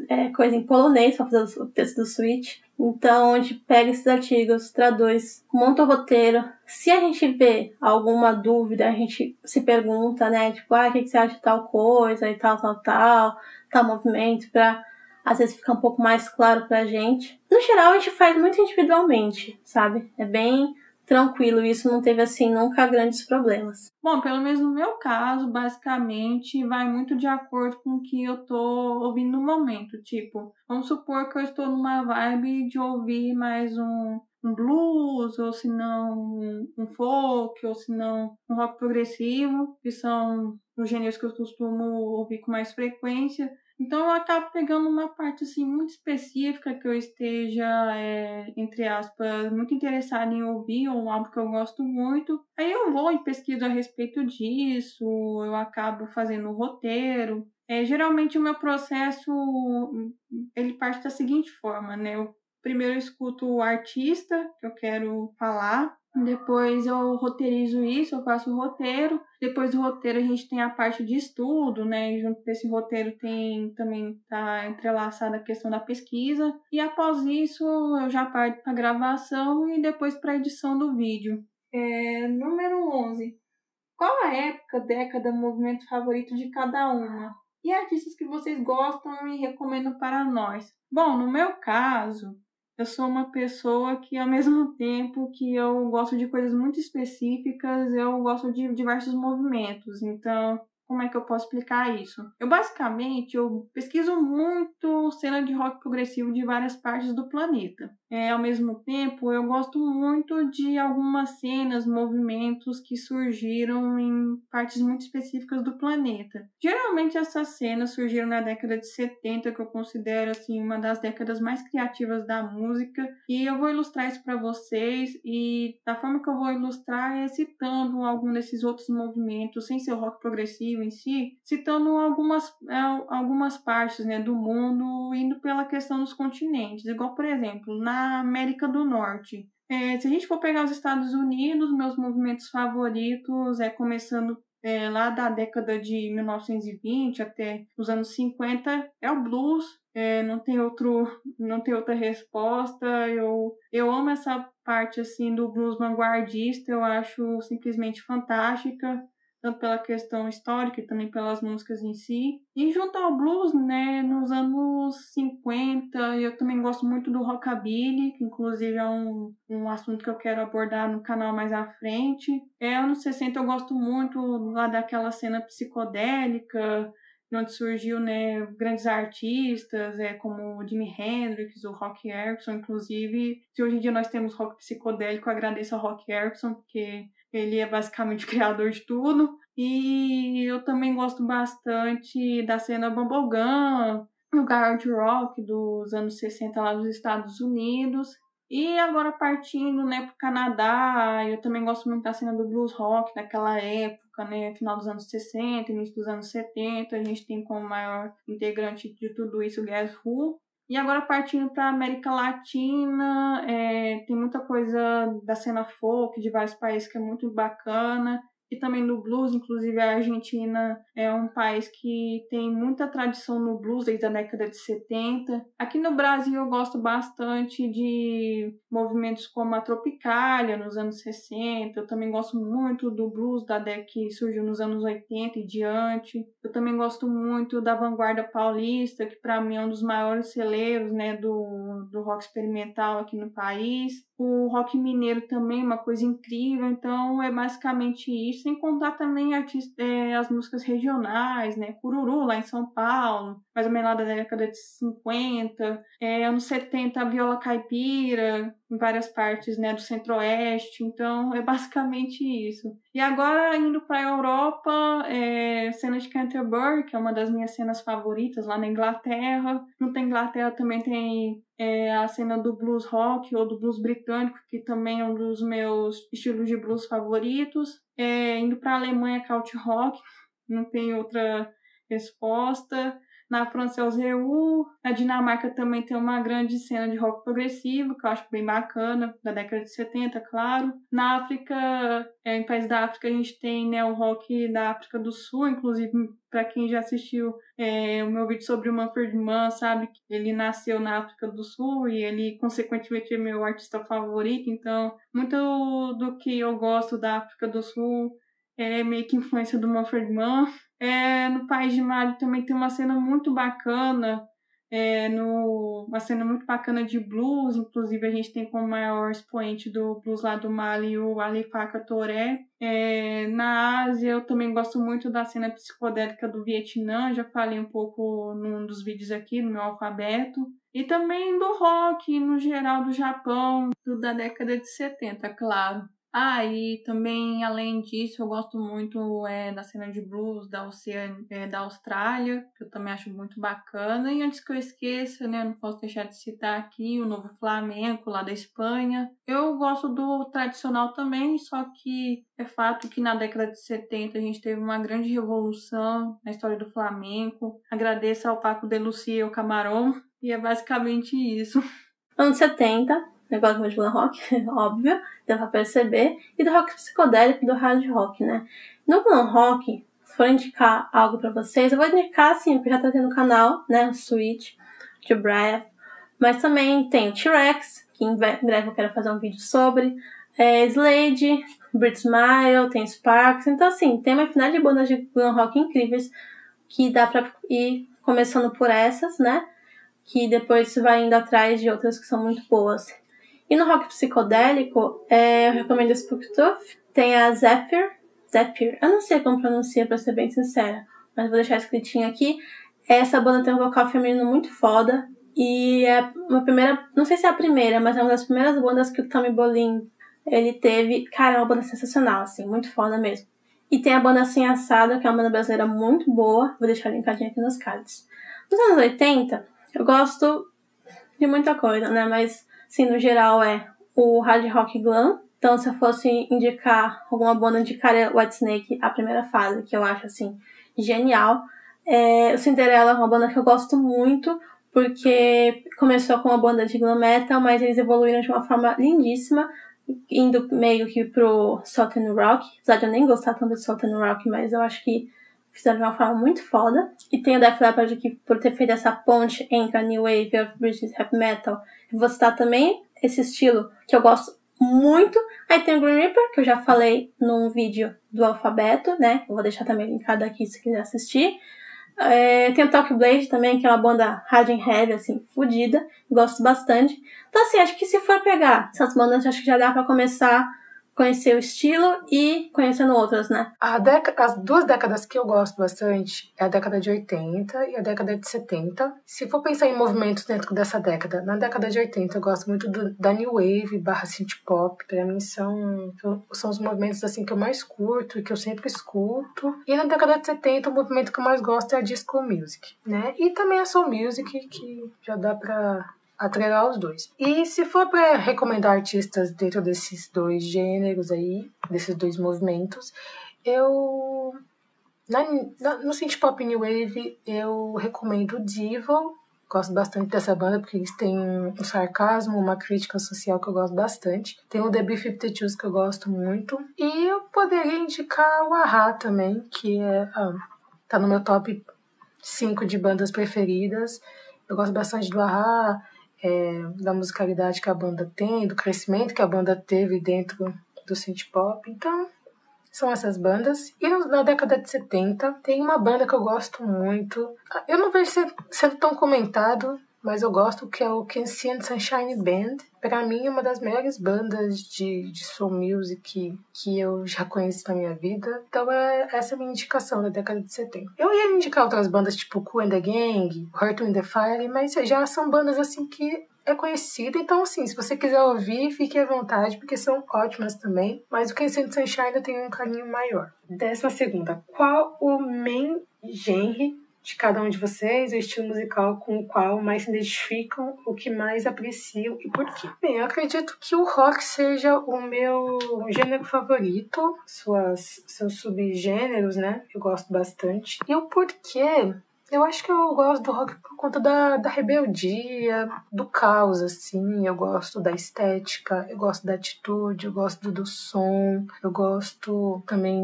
é, coisa em polonês para fazer o texto do Switch. Então a gente pega esses artigos, traduz, monta o roteiro. Se a gente vê alguma dúvida, a gente se pergunta, né? Tipo, ah, o que você acha de tal coisa e tal, tal, tal, tal movimento, para às vezes fica um pouco mais claro pra gente. No geral, a gente faz muito individualmente, sabe? É bem tranquilo, isso não teve assim nunca grandes problemas.
Bom, pelo menos no meu caso, basicamente vai muito de acordo com o que eu tô ouvindo no momento. Tipo, vamos supor que eu estou numa vibe de ouvir mais um, um blues, ou se não um, um folk, ou se não um rock progressivo, que são os gêneros que eu costumo ouvir com mais frequência. Então eu acabo pegando uma parte assim muito específica que eu esteja, é, entre aspas, muito interessada em ouvir, ou um álbum que eu gosto muito. Aí eu vou e pesquiso a respeito disso, eu acabo fazendo o roteiro. É, geralmente o meu processo ele parte da seguinte forma, né? Eu primeiro escuto o artista que eu quero falar, depois eu roteirizo isso, eu faço o roteiro. Depois do roteiro a gente tem a parte de estudo, né? E junto com esse roteiro tem também tá entrelaçada a questão da pesquisa. E após isso eu já parto para gravação e depois para edição do vídeo. É, número 11. Qual a época, década, movimento favorito de cada uma? E artistas que vocês gostam e recomendam para nós? Bom, no meu caso, eu sou uma pessoa que, ao mesmo tempo que eu gosto de coisas muito específicas, eu gosto de diversos movimentos. Então, como é que eu posso explicar isso? Eu basicamente eu pesquiso muito cena de rock progressivo de várias partes do planeta. É, ao mesmo tempo, eu gosto muito de algumas cenas, movimentos que surgiram em partes muito específicas do planeta. Geralmente essas cenas surgiram na década de 70, que eu considero assim uma das décadas mais criativas da música, e eu vou ilustrar isso para vocês e da forma que eu vou ilustrar é citando algum desses outros movimentos, sem ser o rock progressivo em si, citando algumas, é, algumas partes né, do mundo, indo pela questão dos continentes. Igual, por exemplo, na América do Norte. É, se a gente for pegar os Estados Unidos, meus movimentos favoritos é começando é, lá da década de 1920 até os anos 50 é o blues. É, não tem outro, não tem outra resposta. Eu, eu amo essa parte assim do blues vanguardista. Eu acho simplesmente fantástica tanto pela questão histórica e também pelas músicas em si. E junto ao blues, né, nos anos 50, eu também gosto muito do rockabilly, que inclusive é um, um assunto que eu quero abordar no canal mais à frente. É, anos 60 eu gosto muito lá daquela cena psicodélica, onde surgiu né, grandes artistas, é, como o Jimi Hendrix, o Rock Erickson, inclusive. Se hoje em dia nós temos rock psicodélico, agradeço ao Rock Erickson, porque ele é basicamente o criador de tudo. E eu também gosto bastante da cena Bubblegum, o hard rock dos anos 60 lá dos Estados Unidos. E agora partindo, né, pro Canadá, eu também gosto muito da cena do blues rock daquela época, né, final dos anos 60, início dos anos 70. A gente tem como maior integrante de tudo isso o Guess Who. E agora partindo para América Latina, é, tem muita coisa da cena folk de vários países que é muito bacana e também no blues, inclusive a Argentina é um país que tem muita tradição no blues desde a década de 70. Aqui no Brasil eu gosto bastante de movimentos como a Tropicália nos anos 60. Eu também gosto muito do blues da década que surgiu nos anos 80 e diante. Eu também gosto muito da vanguarda paulista, que para mim é um dos maiores celeiros, né, do, do rock experimental aqui no país. O rock mineiro também, uma coisa incrível. Então é basicamente isso, sem contar também artista, é, as músicas regionais, né? Cururu lá em São Paulo, mais ou menos lá da década de 50, é, anos 70, a viola caipira, em várias partes né, do centro-oeste. Então é basicamente isso. E agora indo para a Europa, é, cena de Canterbury, que é uma das minhas cenas favoritas lá na Inglaterra. No Inglaterra também tem é, a cena do blues rock ou do blues britânico, que também é um dos meus estilos de blues favoritos. É, indo para a Alemanha, country rock, não tem outra resposta. Na França é os Reu. Na Dinamarca também tem uma grande cena de rock progressivo, que eu acho bem bacana, da década de 70, claro. Na África, é, em países da África, a gente tem né, o rock da África do Sul, inclusive para quem já assistiu é, o meu vídeo sobre o Manfred Mann, sabe que ele nasceu na África do Sul e ele, consequentemente, é meu artista favorito. Então, muito do que eu gosto da África do Sul é meio que influência do Manfred Mann. É, no País de Mali também tem uma cena muito bacana é, no, uma cena muito bacana de blues, inclusive a gente tem como maior expoente do blues lá do Mali o Ali Faka Toré. É, na Ásia eu também gosto muito da cena psicodélica do Vietnã, já falei um pouco num dos vídeos aqui no meu alfabeto. E também do rock, no geral, do Japão, do, da década de 70, claro. Ah, e também, além disso, eu gosto muito é, da cena de blues da, Ocean, é, da Austrália, que eu também acho muito bacana. E antes que eu esqueça, né, não posso deixar de citar aqui o Novo Flamengo, lá da Espanha. Eu gosto do tradicional também, só que é fato que na década de 70 a gente teve uma grande revolução na história do Flamengo. Agradeço ao Paco de Lucia e ao Camarão, e é basicamente isso.
Anos 70, negócio de glam rock, óbvio, deu pra perceber, e do rock psicodélico, do hard rock, né? No glam rock, se for indicar algo para vocês, eu vou indicar, assim, porque já tá tendo no canal, né, o Switch, de Breath, mas também tem o T-Rex, que em breve eu quero fazer um vídeo sobre, é, Slade, Brit Smile, tem Sparks, então assim, tem uma infinidade de bandas de glam rock incríveis que dá pra ir começando por essas, né? Que depois vai indo atrás de outras que são muito boas. E no rock psicodélico, é, eu recomendo Spooktooth. Tem a Zephyr. Zephyr. Eu não sei como pronuncia, pra ser bem sincera. Mas vou deixar escritinho aqui. Essa banda tem um vocal feminino muito foda. E é uma primeira... Não sei se é a primeira, mas é uma das primeiras bandas que o Tommy Bolin ele teve. Cara, é uma banda sensacional, assim. Muito foda mesmo. E tem a banda Assim Assada, que é uma banda brasileira muito boa. Vou deixar linkadinho aqui nos cards. Nos anos 80, eu gosto de muita coisa, né? Mas Sim, no geral é o hard rock glam. Então, se eu fosse indicar alguma banda, indicaria Whitesnake, a primeira fase, que eu acho, assim, genial. É, o Cinderella é uma banda que eu gosto muito, porque começou com uma banda de glam metal, mas eles evoluíram de uma forma lindíssima, indo meio que pro Southern Rock. Apesar de eu nem gostar tanto de Southern Rock, mas eu acho que fizeram de uma forma muito foda. E tem o Def Leppard que, por ter feito essa ponte entre a New Wave e o British Heavy Metal, vou citar também esse estilo que eu gosto muito. Aí tem o Green Reaper, que eu já falei num vídeo do alfabeto, né? Eu vou deixar também linkado aqui se quiser assistir. É, tem o Talk Blade também, que é uma banda hard and heavy, assim, fodida. Gosto bastante. Então, assim, acho que se for pegar essas bandas, acho que já dá pra começar conhecer o estilo e conhecendo outras, né?
Década, as duas décadas que eu gosto bastante é a década de 80 e a década de 70. Se for pensar em movimentos dentro dessa década, na década de 80 eu gosto muito do, da New Wave barra synth pop. Pra mim são, são os movimentos assim que eu mais curto e que eu sempre escuto. E na década de 70 o movimento que eu mais gosto é a disco music, né? E também a soul music, que já dá pra atrelar os dois. E se for para recomendar artistas dentro desses dois gêneros aí, desses dois movimentos, eu na, na, no synth pop new wave eu recomendo Devil. Gosto bastante dessa banda porque eles têm um sarcasmo, uma crítica social que eu gosto bastante. Tem o The B-52s que eu gosto muito. E eu poderia indicar o Aha também, que é, ah, tá no meu top 5 de bandas preferidas. Eu gosto bastante do Aha é, da musicalidade que a banda tem, do crescimento que a banda teve dentro do synth pop. Então, são essas bandas. E na década de 70 tem uma banda que eu gosto muito. Eu não vejo sendo tão comentado, mas eu gosto que é o Kensington Sunshine Band. Para mim é uma das melhores bandas de, de soul music que eu já conheci na minha vida. Então é essa é a minha indicação da década de 70. Eu ia indicar outras bandas tipo Cool and the Gang, Heart in the Fire, mas já são bandas assim que é conhecida, então assim, se você quiser ouvir, fique à vontade, porque são ótimas também. Mas o Kensington Sunshine tem um carinho maior. Décima segunda, qual o main genre de cada um de vocês, o estilo musical com o qual mais se identificam, o que mais apreciam e por quê. Bem, eu acredito que o rock seja o meu gênero favorito, suas, seus subgêneros, né? Eu gosto bastante. E o porquê eu acho que eu gosto do rock por conta da, da rebeldia, do caos, assim. Eu gosto da estética, eu gosto da atitude, eu gosto do, som, eu gosto também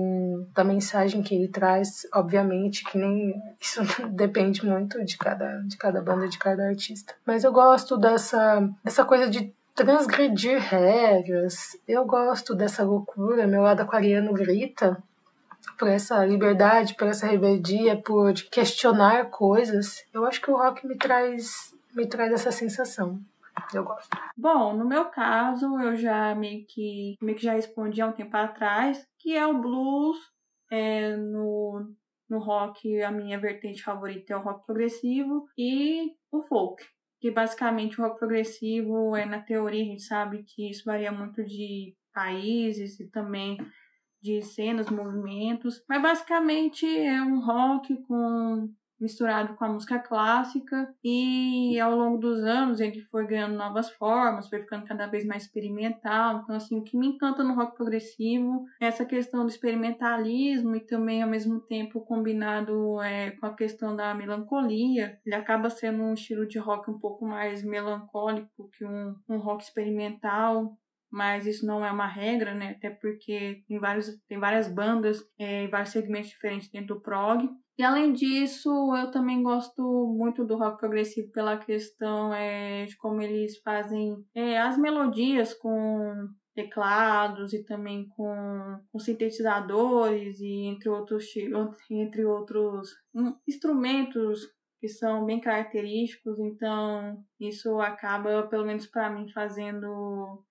da mensagem que ele traz. Obviamente que nem isso depende muito de cada, de cada banda, de cada artista. Mas eu gosto dessa, dessa coisa de transgredir regras. Eu gosto dessa loucura. Meu lado aquariano grita por essa liberdade, por essa rebeldia, por questionar coisas, eu acho que o rock me traz me traz essa sensação. Eu gosto.
Bom, no meu caso, eu já meio que meio que já respondi há um tempo atrás, que é o blues, é, no no rock, a minha vertente favorita é o rock progressivo e o folk. Que basicamente o rock progressivo é na teoria, a gente sabe que isso varia muito de países e também de cenas, movimentos, mas basicamente é um rock com misturado com a música clássica e ao longo dos anos ele foi ganhando novas formas, foi ficando cada vez mais experimental. Então, assim, o que me encanta no rock progressivo é essa questão do experimentalismo e também ao mesmo tempo combinado é, com a questão da melancolia. Ele acaba sendo um estilo de rock um pouco mais melancólico que um, um rock experimental, mas isso não é uma regra, né? Até porque tem, vários, tem várias bandas é, vários segmentos diferentes dentro do prog. E além disso, eu também gosto muito do rock progressivo pela questão é, de como eles fazem é, as melodias com teclados e também com, com sintetizadores e entre outros entre outros um, instrumentos que são bem característicos então isso acaba pelo menos para mim fazendo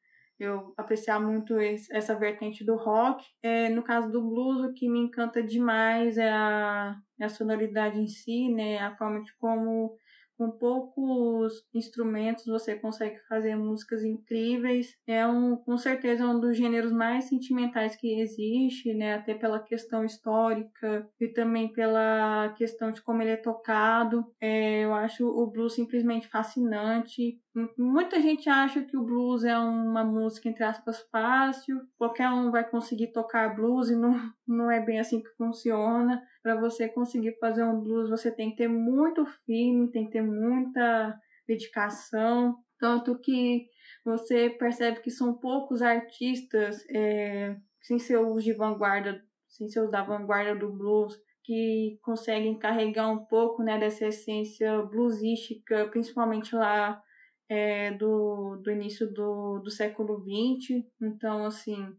eu apreciar muito esse, essa vertente do rock. É, no caso do blues, o que me encanta demais é a, é a sonoridade em si, né? A forma de como com poucos instrumentos você consegue fazer músicas incríveis. É um, com certeza um dos gêneros mais sentimentais que existe, né? Até pela questão histórica e também pela questão de como ele é tocado. É, eu acho o blues simplesmente fascinante. Muita gente acha que o blues é uma música, entre aspas, fácil, qualquer um vai conseguir tocar blues e não, não é bem assim que funciona. Para você conseguir fazer um blues, você tem que ter muito firme, tem que ter muita dedicação. Tanto que você percebe que são poucos artistas, é, sem ser os de vanguarda, sem ser os da vanguarda do blues, que conseguem carregar um pouco né, dessa essência bluesística, principalmente lá é, do, do início do, do século XX. Então, assim,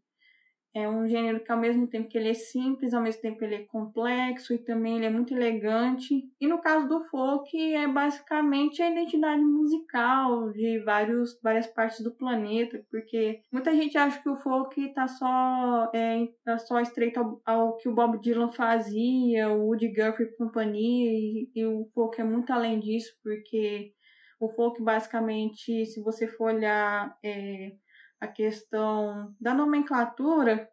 é um gênero que ao mesmo tempo que ele é simples, ao mesmo tempo ele é complexo e também ele é muito elegante. E no caso do folk é basicamente a identidade musical de vários, várias partes do planeta, porque muita gente acha que o folk está só é, tá só estreito ao, ao, que o Bob Dylan fazia, o Woody Guthrie e companhia, e, e o folk é muito além disso, porque o folk, basicamente, se você for olhar é, a questão da nomenclatura,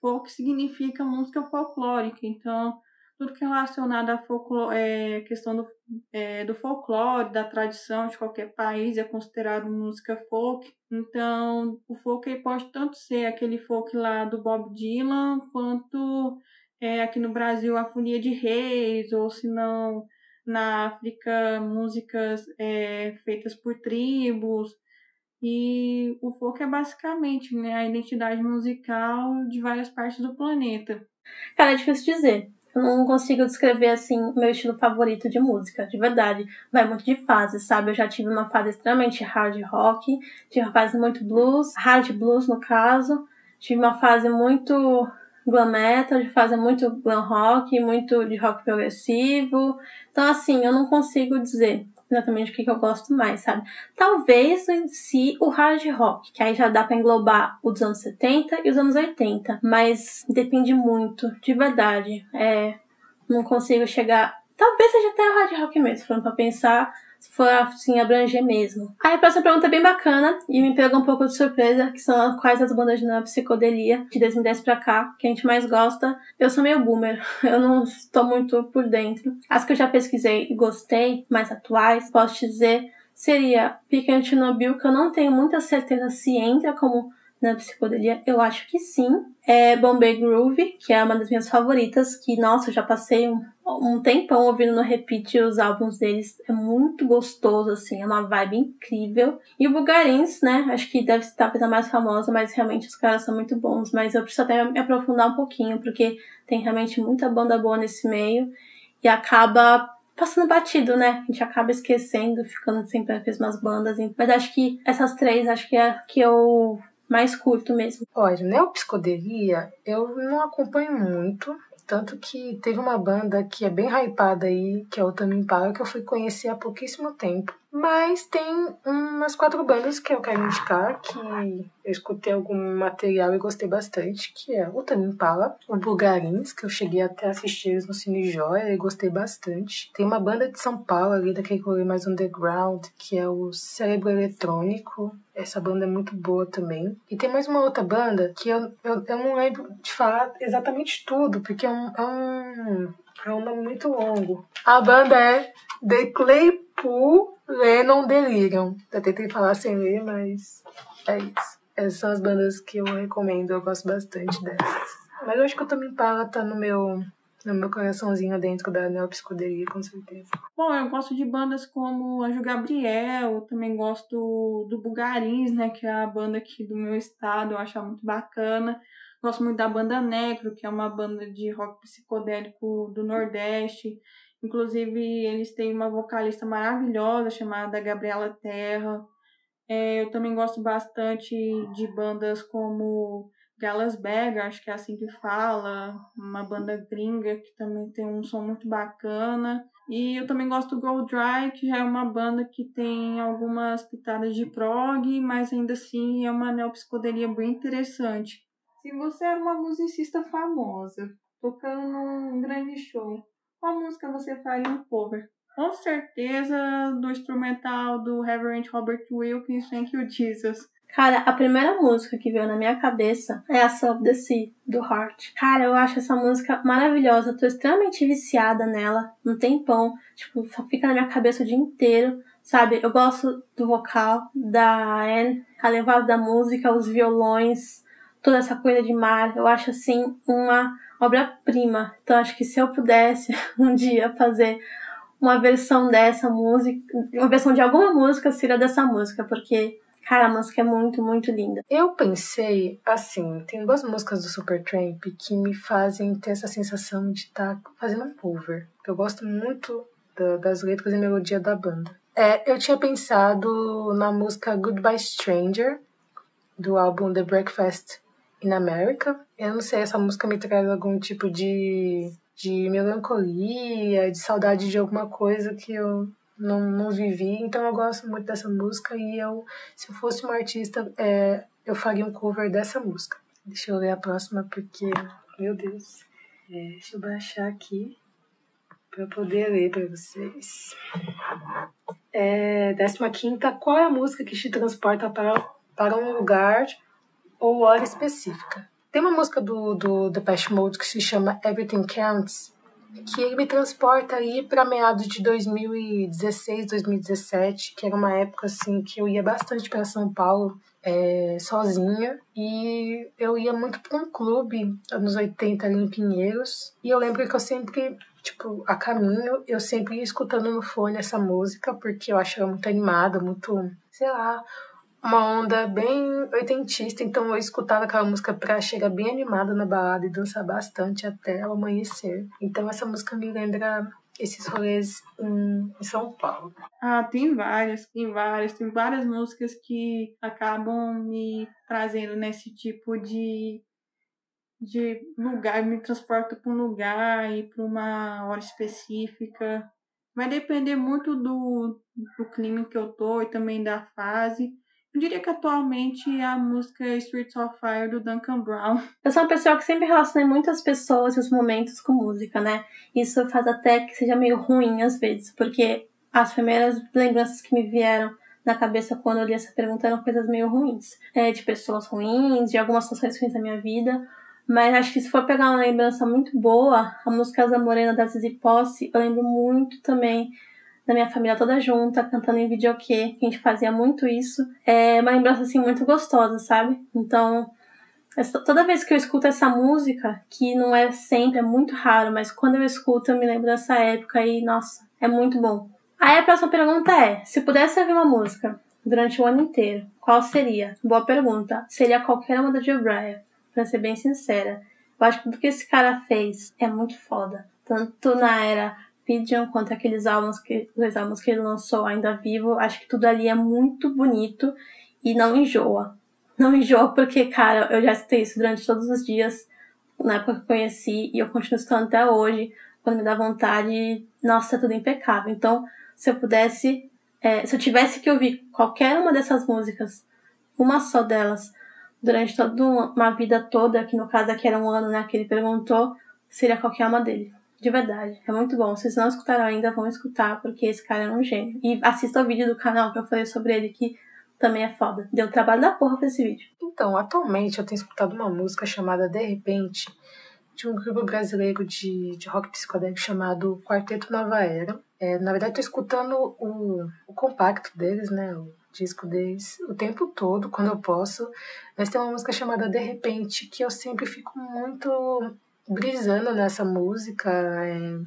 folk significa música folclórica. Então, tudo que é relacionado à é, questão do, é, do folclore, da tradição de qualquer país é considerado música folk. Então, o folk pode tanto ser aquele folk lá do Bob Dylan, quanto é, aqui no Brasil a Folia de Reis, ou se não na África músicas é, feitas por tribos. E o folk é basicamente né, a identidade musical de várias partes do planeta.
Cara, é difícil dizer. Eu não consigo descrever assim meu estilo favorito de música, de verdade. Vai muito de fase, sabe? Eu já tive uma fase extremamente hard rock, tive uma fase muito blues, hard blues no caso. Tive uma fase muito glam metal, de fazer muito glam rock, muito de rock progressivo. Então, assim, eu não consigo dizer exatamente o que, que eu gosto mais, sabe? Talvez em si o hard rock, que aí já dá para englobar os anos 70 e os anos 80, mas depende muito, de verdade. É, não consigo chegar. Talvez seja até o hard rock mesmo, falando pra pensar se for assim abranger mesmo. Aí a próxima pergunta é bem bacana e me pegou um pouco de surpresa, que são quais as bandas de psicodelia de 2010 pra cá que a gente mais gosta. Eu sou meio boomer, eu não estou muito por dentro. As que eu já pesquisei e gostei, mais atuais, posso dizer, seria Pequeno Chernobyl, que eu não tenho muita certeza se entra como na psicodelia? Eu acho que sim. É Bombay Groove, que é uma das minhas favoritas, que, nossa, eu já passei um, um tempão ouvindo no repeat os álbuns deles. É muito gostoso, assim, é uma vibe incrível. E o Bugarins, né? Acho que deve talvez a mais famosa, mas realmente os caras são muito bons. Mas eu preciso até me aprofundar um pouquinho, porque tem realmente muita banda boa nesse meio. E acaba passando batido, né? A gente acaba esquecendo, ficando sempre as mesmas bandas. Mas acho que essas três, acho que é que eu mais curto mesmo.
Olha, neopsicodelia eu não acompanho muito. Tanto que teve uma banda que é bem hypada aí, que é o Tame Impala, que eu fui conhecer há pouquíssimo tempo. Mas tem umas quatro bandas que eu quero indicar, que eu escutei algum material e gostei bastante, que é o Tame Impala, o Bulgarins, que eu cheguei até a assistir eles no Cine Joia e gostei bastante. Tem uma banda de São Paulo ali, daquele rolê mais underground, que é o Cérebro Eletrônico. Essa banda é muito boa também. E tem mais uma outra banda que eu, eu, eu não lembro de falar exatamente tudo, porque é um, é um, é um nome muito longo. A banda é The Claypool Lennon Delirium. Eu tentei falar sem ler, mas é isso. Essas são as bandas que eu recomendo, eu gosto bastante dessas. Mas eu acho que o Tame Impala tá no meu, no meu coraçãozinho dentro da Neopsicodelia, com certeza.
Bom, eu gosto de bandas como Anjo Gabriel, também gosto do Bugarins, né, que é a banda aqui do meu estado, eu acho muito bacana. Gosto muito da banda Necro, que é uma banda de rock psicodélico do Nordeste. Inclusive, eles têm uma vocalista maravilhosa chamada Gabriela Terra. É, eu também gosto bastante de bandas como Gallas Berger, acho que é assim que fala, uma banda gringa que também tem um som muito bacana. E eu também gosto do Gold Dry, que já é uma banda que tem algumas pitadas de prog, mas ainda assim é uma neopsicodelia bem interessante. Se você é uma musicista famosa, tocando num grande show, qual música você faria um cover? Com certeza do instrumental do Reverend Robert Wilkins, Thank You Jesus.
Cara, a primeira música que veio na minha cabeça é a of the Sea, do Heart. Cara, eu acho essa música maravilhosa. Eu tô extremamente viciada nela, um tempão. Tipo, só fica na minha cabeça o dia inteiro, sabe? Eu gosto do vocal da Anne, a levada da música, os violões, toda essa coisa de mar. Eu acho, assim, uma obra-prima. Então, acho que se eu pudesse um dia fazer uma versão dessa música, uma versão de alguma música, seria dessa música, porque Cara, a música é muito, muito linda.
Eu pensei, assim, tem duas músicas do Supertramp que me fazem ter essa sensação de estar tá fazendo um cover. Eu gosto muito da, das letras e melodia da banda. É, eu tinha pensado na música Goodbye Stranger, do álbum The Breakfast in America. Eu não sei, essa música me traz algum tipo de, de melancolia, de saudade de alguma coisa que eu não, não vivi, então eu gosto muito dessa música e eu, se eu fosse uma artista, é, eu faria um cover dessa música. Deixa eu ler a próxima porque, meu Deus, é, deixa eu baixar aqui para poder ler para vocês. É, décima quinta, qual é a música que te transporta para, para um lugar ou hora específica? Tem uma música do, do Depeche Mode que se chama Everything Counts, que ele me transporta aí para meados de 2016, 2017, que era uma época assim que eu ia bastante para São Paulo é, sozinha. E eu ia muito para um clube anos 80 ali em Pinheiros. E eu lembro que eu sempre tipo a caminho eu sempre ia escutando no fone essa música porque eu achava muito animada, muito sei lá uma onda bem oitentista, então eu escutava aquela música pra chegar bem animada na balada e dançar bastante até o amanhecer. Então essa música me lembra esses rolês em, São Paulo.
Ah, tem várias, tem várias, tem várias músicas que acabam me trazendo nesse tipo de de lugar, me transporta para um lugar e para uma hora específica. Vai depender muito do, do clima que eu tô e também da fase. Eu diria que atualmente é a música Streets of Fire do Duncan Brown.
Eu sou uma pessoa que sempre relaciona muitas pessoas e os momentos com música, né? Isso faz até que seja meio ruim às vezes, porque as primeiras lembranças que me vieram na cabeça quando eu li essa pergunta eram coisas meio ruins. É, de pessoas ruins, de algumas situações ruins da minha vida. Mas acho que se for pegar uma lembrança muito boa, a música Asa Morena da Zizi Posse, eu lembro muito também da minha família toda junta, cantando em videokê, que a gente fazia muito isso. É uma lembrança, assim, muito gostosa, sabe? Então, toda vez que eu escuto essa música, que não é sempre, é muito raro, mas quando eu escuto, eu me lembro dessa época e, nossa, é muito bom. Aí a próxima pergunta é: se pudesse ouvir uma música durante o ano inteiro, qual seria? Boa pergunta. Seria qualquer uma da Jill Bryan, pra ser bem sincera. Eu acho que o que esse cara fez é muito foda. Tanto na era Pigeon quanto aqueles álbuns que, os álbuns que ele lançou ainda vivo. Acho que tudo ali é muito bonito e não enjoa. Não enjoa porque, cara, eu já citei isso durante todos os dias. na época que eu conheci e eu continuo escutando até hoje, quando me dá vontade, nossa, é tudo impecável. Então, se eu pudesse, é, se eu tivesse que ouvir qualquer uma dessas músicas, uma só delas, durante toda uma vida toda, que no caso aqui era um ano, né, que ele perguntou, seria qualquer uma dele. De verdade, é muito bom. Se vocês não escutaram ainda, vão escutar, porque esse cara é um gênio. E assista o vídeo do canal que eu falei sobre ele, que também é foda. Deu trabalho da porra pra esse vídeo.
Então, atualmente eu tenho escutado uma música chamada De Repente, de um grupo brasileiro de, de rock psicodélico chamado Quarteto Nova Era. É, na verdade, estou escutando o, o compacto deles, né? O disco deles, o tempo todo, quando eu posso. Mas tem uma música chamada De Repente, que eu sempre fico muito brisando nessa música, é,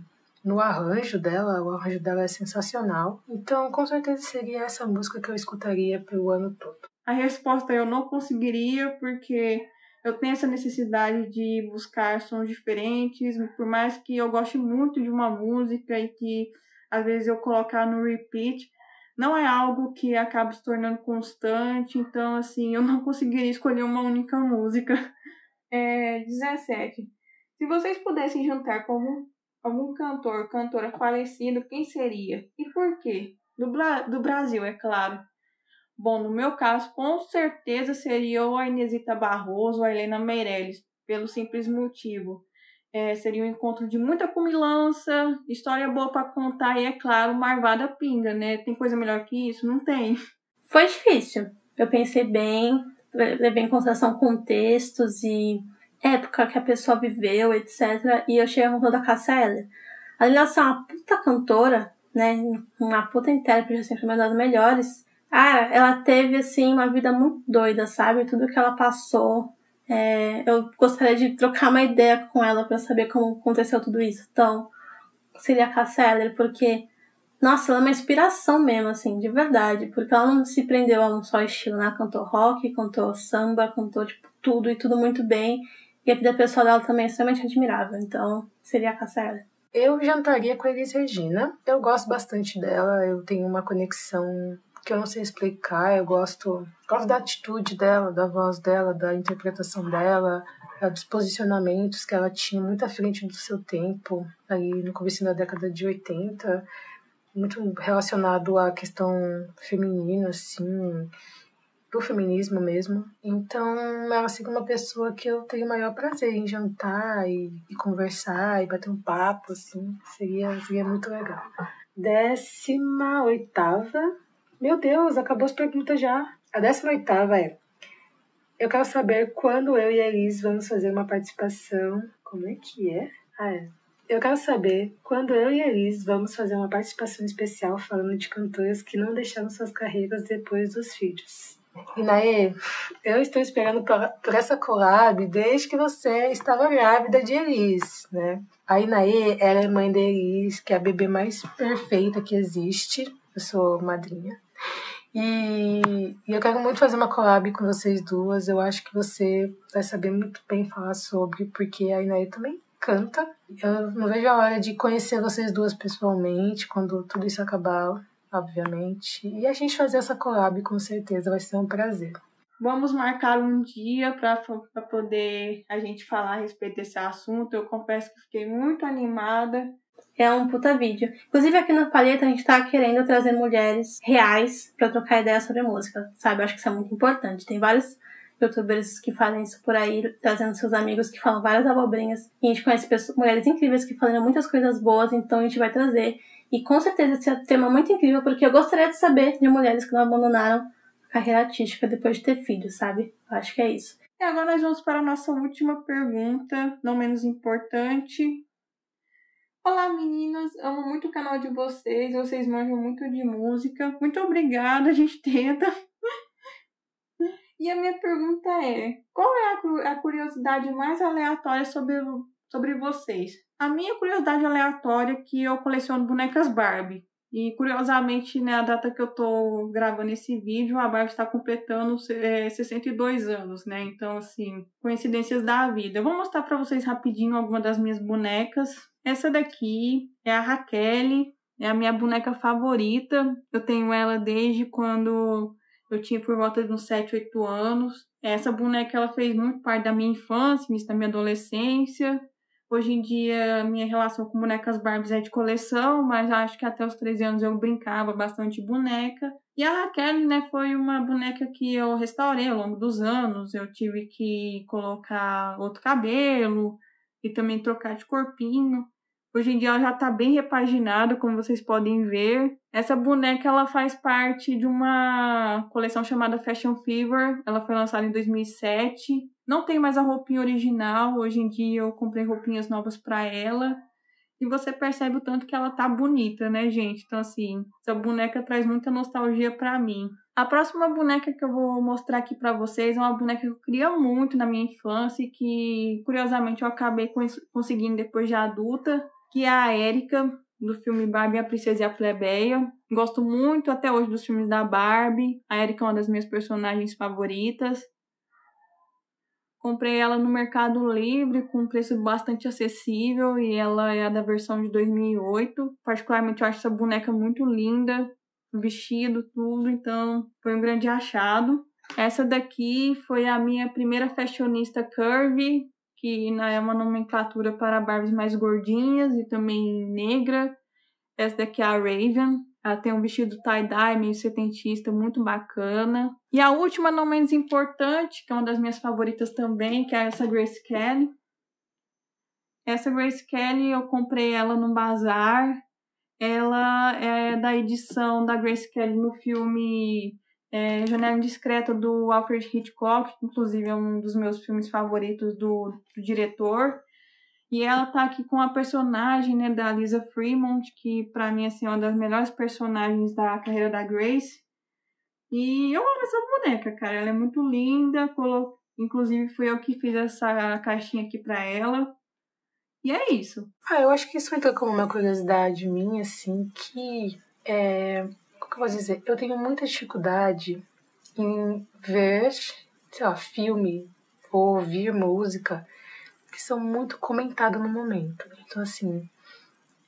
no arranjo dela, o arranjo dela é sensacional. Então, com certeza seria essa música que eu escutaria pelo ano todo.
A resposta eu não conseguiria, porque eu tenho essa necessidade de buscar sons diferentes, por mais que eu goste muito de uma música e que às vezes eu colocar no repeat, não é algo que acaba se tornando constante, então assim, eu não conseguiria escolher uma única música. É, 17. Se vocês pudessem juntar com algum, algum cantor, cantora falecido, quem seria? E por quê? Do, do Brasil, é claro. Bom, no meu caso, com certeza seria ou a Inesita Barroso ou a Helena Meirelles, pelo simples motivo. É, seria um encontro de muita cumilança, história boa para contar e, é claro, marvada pinga, né? Tem coisa melhor que isso? Não tem.
Foi difícil. Eu pensei bem, levei em consideração contextos e época que a pessoa viveu, etc. E eu cheguei à conclusão da Eller. Além dela ser uma puta cantora, né? Uma puta intérprete, sempre uma das melhores. Ah, ela teve, assim, uma vida muito doida, sabe? Tudo que ela passou. É, eu gostaria de trocar uma ideia com ela para saber como aconteceu tudo isso. Então, seria a Eller, porque nossa, ela é uma inspiração mesmo, assim, de verdade. Porque ela não se prendeu a um só estilo, né? Cantou rock, cantou samba, cantou, tipo, tudo e tudo muito bem. E a vida pessoal dela também é extremamente admirável. Então, seria a Cassia
Eu jantaria com a Elis Regina. Eu gosto bastante dela. Eu tenho uma conexão que eu não sei explicar. Eu gosto, gosto da atitude dela, da voz dela, da interpretação dela, dos posicionamentos que ela tinha muito à frente do seu tempo, aí no começo da década de 80, muito relacionado à questão feminina, assim, do feminismo mesmo. Então, ela seria uma pessoa que eu tenho maior prazer em jantar e, e conversar e bater um papo, assim. Seria, seria muito legal. Décima oitava. Meu Deus, acabou as perguntas já. A décima oitava é. Eu quero saber quando eu e a Elis vamos fazer uma participação. Como é que é? Ah, é. Eu quero saber quando eu e a Elis vamos fazer uma participação especial falando de cantoras que não deixaram suas carreiras depois dos filhos. Inaê, eu estou esperando por, por, essa collab desde que você estava grávida de Elis, né? A Inaê, ela é mãe de Elis, que é a bebê mais perfeita que existe. Eu sou madrinha. E, e, eu quero muito fazer uma collab com vocês duas. Eu acho que você vai saber muito bem falar sobre, porque a Inaê também canta. Eu não vejo a hora de conhecer vocês duas pessoalmente quando tudo isso acabar obviamente. E a gente fazer essa collab com certeza vai ser um prazer.
Vamos marcar um dia para poder a gente falar a respeito desse assunto. Eu confesso que fiquei muito animada.
É um puta vídeo. Inclusive aqui na paleta a gente tá querendo trazer mulheres reais para trocar ideia sobre música, sabe? Eu acho que isso é muito importante. Tem vários youtubers que fazem isso por aí, trazendo seus amigos que falam várias abobrinhas. E a gente conhece pessoas, mulheres incríveis que falam muitas coisas boas, então a gente vai trazer. E com certeza esse é um tema muito incrível, porque eu gostaria de saber de mulheres que não abandonaram a carreira artística depois de ter filhos, sabe? Eu acho que é isso.
E agora nós vamos para a nossa última pergunta, não menos importante. Olá meninas, amo muito o canal de vocês, vocês manjam muito de música. Muito obrigada, a gente tenta. E a minha pergunta é: qual é a curiosidade mais aleatória sobre, sobre vocês? A minha curiosidade aleatória é que eu coleciono bonecas Barbie. E curiosamente, né, a data que eu tô gravando esse vídeo, a Barbie está completando é, 62 anos, né? Então, assim, coincidências da vida. Eu vou mostrar para vocês rapidinho algumas das minhas bonecas. Essa daqui é a Raquel, é a minha boneca favorita. Eu tenho ela desde quando Eu tinha por volta de uns 7, 8 anos. Essa boneca ela fez muito parte da minha infância, da minha adolescência. Hoje em dia, minha relação com bonecas Barbies é de coleção, mas acho que até os 13 anos eu brincava bastante de boneca. E a Raquel, né, foi uma boneca que eu restaurei ao longo dos anos. Eu tive que colocar outro cabelo e também trocar de corpinho. Hoje em dia ela já está bem repaginada, como vocês podem ver. Essa boneca ela faz parte de uma coleção chamada Fashion Fever. Ela foi lançada em 2007. Não tem mais a roupinha original. Hoje em dia eu comprei roupinhas novas para ela. E você percebe o tanto que ela tá bonita, né, gente? Então, assim, essa boneca traz muita nostalgia para mim. A próxima boneca que eu vou mostrar aqui para vocês é uma boneca que eu queria muito na minha infância e que, curiosamente, eu acabei conseguindo depois de adulta, que é a Erika, do filme Barbie, a Princesa e a Plebeia. Gosto muito até hoje dos filmes da Barbie. A Erika é uma das minhas personagens favoritas. Comprei ela no Mercado Livre com um preço bastante acessível e ela é da versão de 2008. Particularmente eu acho essa boneca muito linda, vestido, tudo, então foi um grande achado. Essa daqui foi a minha primeira fashionista curvy, que é uma nomenclatura para Barbies mais gordinhas e também negra. Essa daqui é a Raven. Ela tem um vestido tie-dye meio setentista, muito bacana. E a última, não menos importante, que é uma das minhas favoritas também, que é essa Grace Kelly. Essa Grace Kelly, eu comprei ela no bazar. Ela é da edição da Grace Kelly no filme é, Janela Indiscreta do Alfred Hitchcock, que inclusive é um dos meus filmes favoritos do, do diretor. E ela tá aqui com a personagem né, da Lisa Fremont, que para mim assim, é uma das melhores personagens da carreira da Grace. E eu amo essa boneca, cara. Ela é muito linda. Colo... Inclusive, fui eu que fiz essa caixinha aqui pra ela. E é isso.
Ah, eu acho que isso entra como uma curiosidade minha, assim, que é eu dizer? Eu tenho muita dificuldade em ver, sei lá, filme ou ouvir música que são muito comentadas no momento. Então, assim,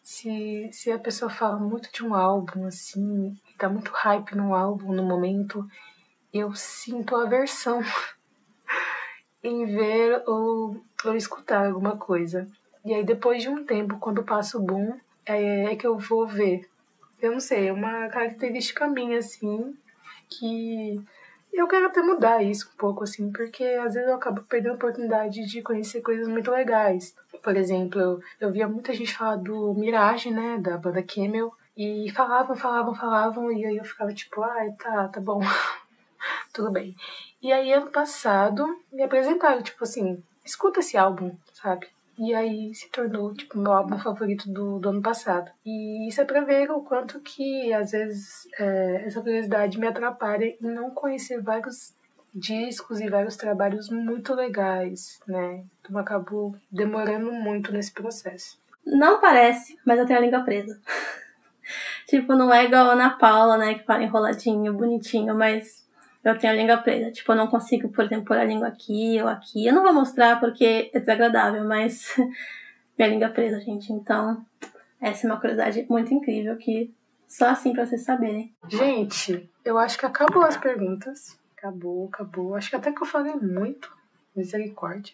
se, se a pessoa fala muito de um álbum, assim, e tá muito hype no álbum no momento, eu sinto aversão em ver ou, ou escutar alguma coisa. E aí, depois de um tempo, quando passa o boom, é, é que eu vou ver eu não sei, é uma característica minha, assim, que eu quero até mudar isso um pouco, assim, porque às vezes eu acabo perdendo a oportunidade de conhecer coisas muito legais. Por exemplo, eu, via muita gente falar do Mirage, né, da banda Camel, e falavam, falavam, falavam, e aí eu ficava tipo, ah, tá, tá bom, tudo bem. E aí, ano passado, me apresentaram, tipo assim, escuta esse álbum, sabe? E aí se tornou, tipo, meu álbum favorito do, do ano passado. E isso é pra ver o quanto que, às vezes, é, essa curiosidade me atrapalha em não conhecer vários discos e vários trabalhos muito legais, né? Então eu acabo demorando muito nesse processo.
Não parece, mas eu tenho a língua presa. tipo, não é igual a Ana Paula, né? Que fala enroladinho, bonitinho, mas eu tenho a língua presa. Tipo, eu não consigo, por exemplo, pôr a língua aqui ou aqui. Eu não vou mostrar porque é desagradável, mas minha língua é presa, gente. Então, essa é uma curiosidade muito incrível que só assim pra vocês saberem.
Gente, eu acho que acabou as perguntas. Acabou, acabou. Acho que até que eu falei muito. Misericórdia.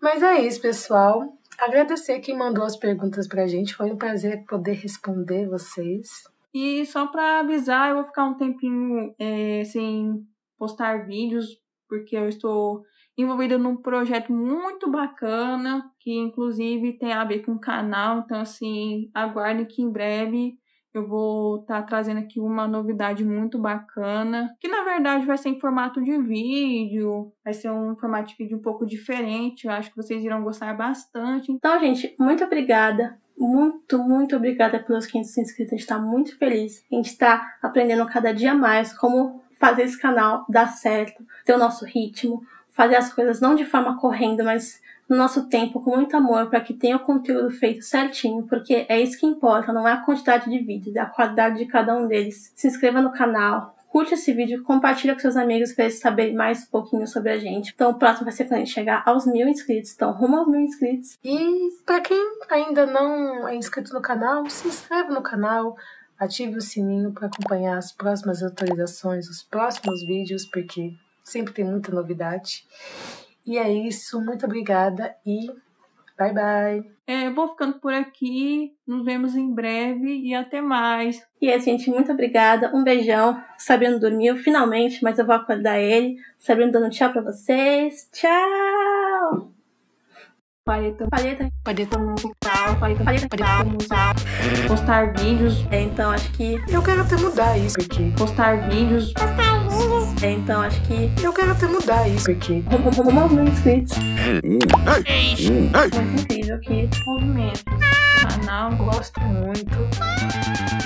Mas é isso, pessoal. Agradecer quem mandou as perguntas pra gente. Foi um prazer poder responder vocês.
E só para avisar, eu vou ficar um tempinho é, sem postar vídeos, porque eu estou envolvida num projeto muito bacana, que inclusive tem a ver com o canal. Então, assim, aguardem que em breve eu vou estar tá trazendo aqui uma novidade muito bacana, que na verdade vai ser em formato de vídeo, vai ser um formato de vídeo um pouco diferente. Eu acho que vocês irão gostar bastante.
Então, gente, muito obrigada muito, muito obrigada pelos 500 inscritos. A gente está muito feliz. A gente está aprendendo cada dia mais como fazer esse canal dar certo, ter o nosso ritmo, fazer as coisas não de forma correndo, mas nosso tempo, com muito amor, para que tenha o conteúdo feito certinho, porque é isso que importa, não é a quantidade de vídeos, é a qualidade de cada um deles. Se inscreva no canal, curte esse vídeo, compartilha com seus amigos para eles saberem mais um pouquinho sobre a gente. Então, o próximo vai ser quando a gente chegar aos mil inscritos. Então, rumo aos mil inscritos.
E para quem ainda não é inscrito no canal, se inscreve no canal, ative o sininho para acompanhar as próximas atualizações, os próximos vídeos, porque sempre tem muita novidade. E é isso, muito obrigada e bye bye.
É, vou ficando por aqui, nos vemos em breve e até mais.
E é, gente, muito obrigada. Um beijão. Sabrina dormiu finalmente, mas eu vou acordar ele. Sabrina dando tchau pra vocês. Tchau!
Paleta,
Paleta,
paleta musical, paleta,
paleta,
paleta musical, postar vídeos,
É, então acho que.
Eu quero até mudar isso, porque.
postar vídeos,
É, então acho que.
Eu quero até mudar isso, porque.
Rumo mil inscritos. Muito incrível que.
movimentos, canal,
Gosto muito.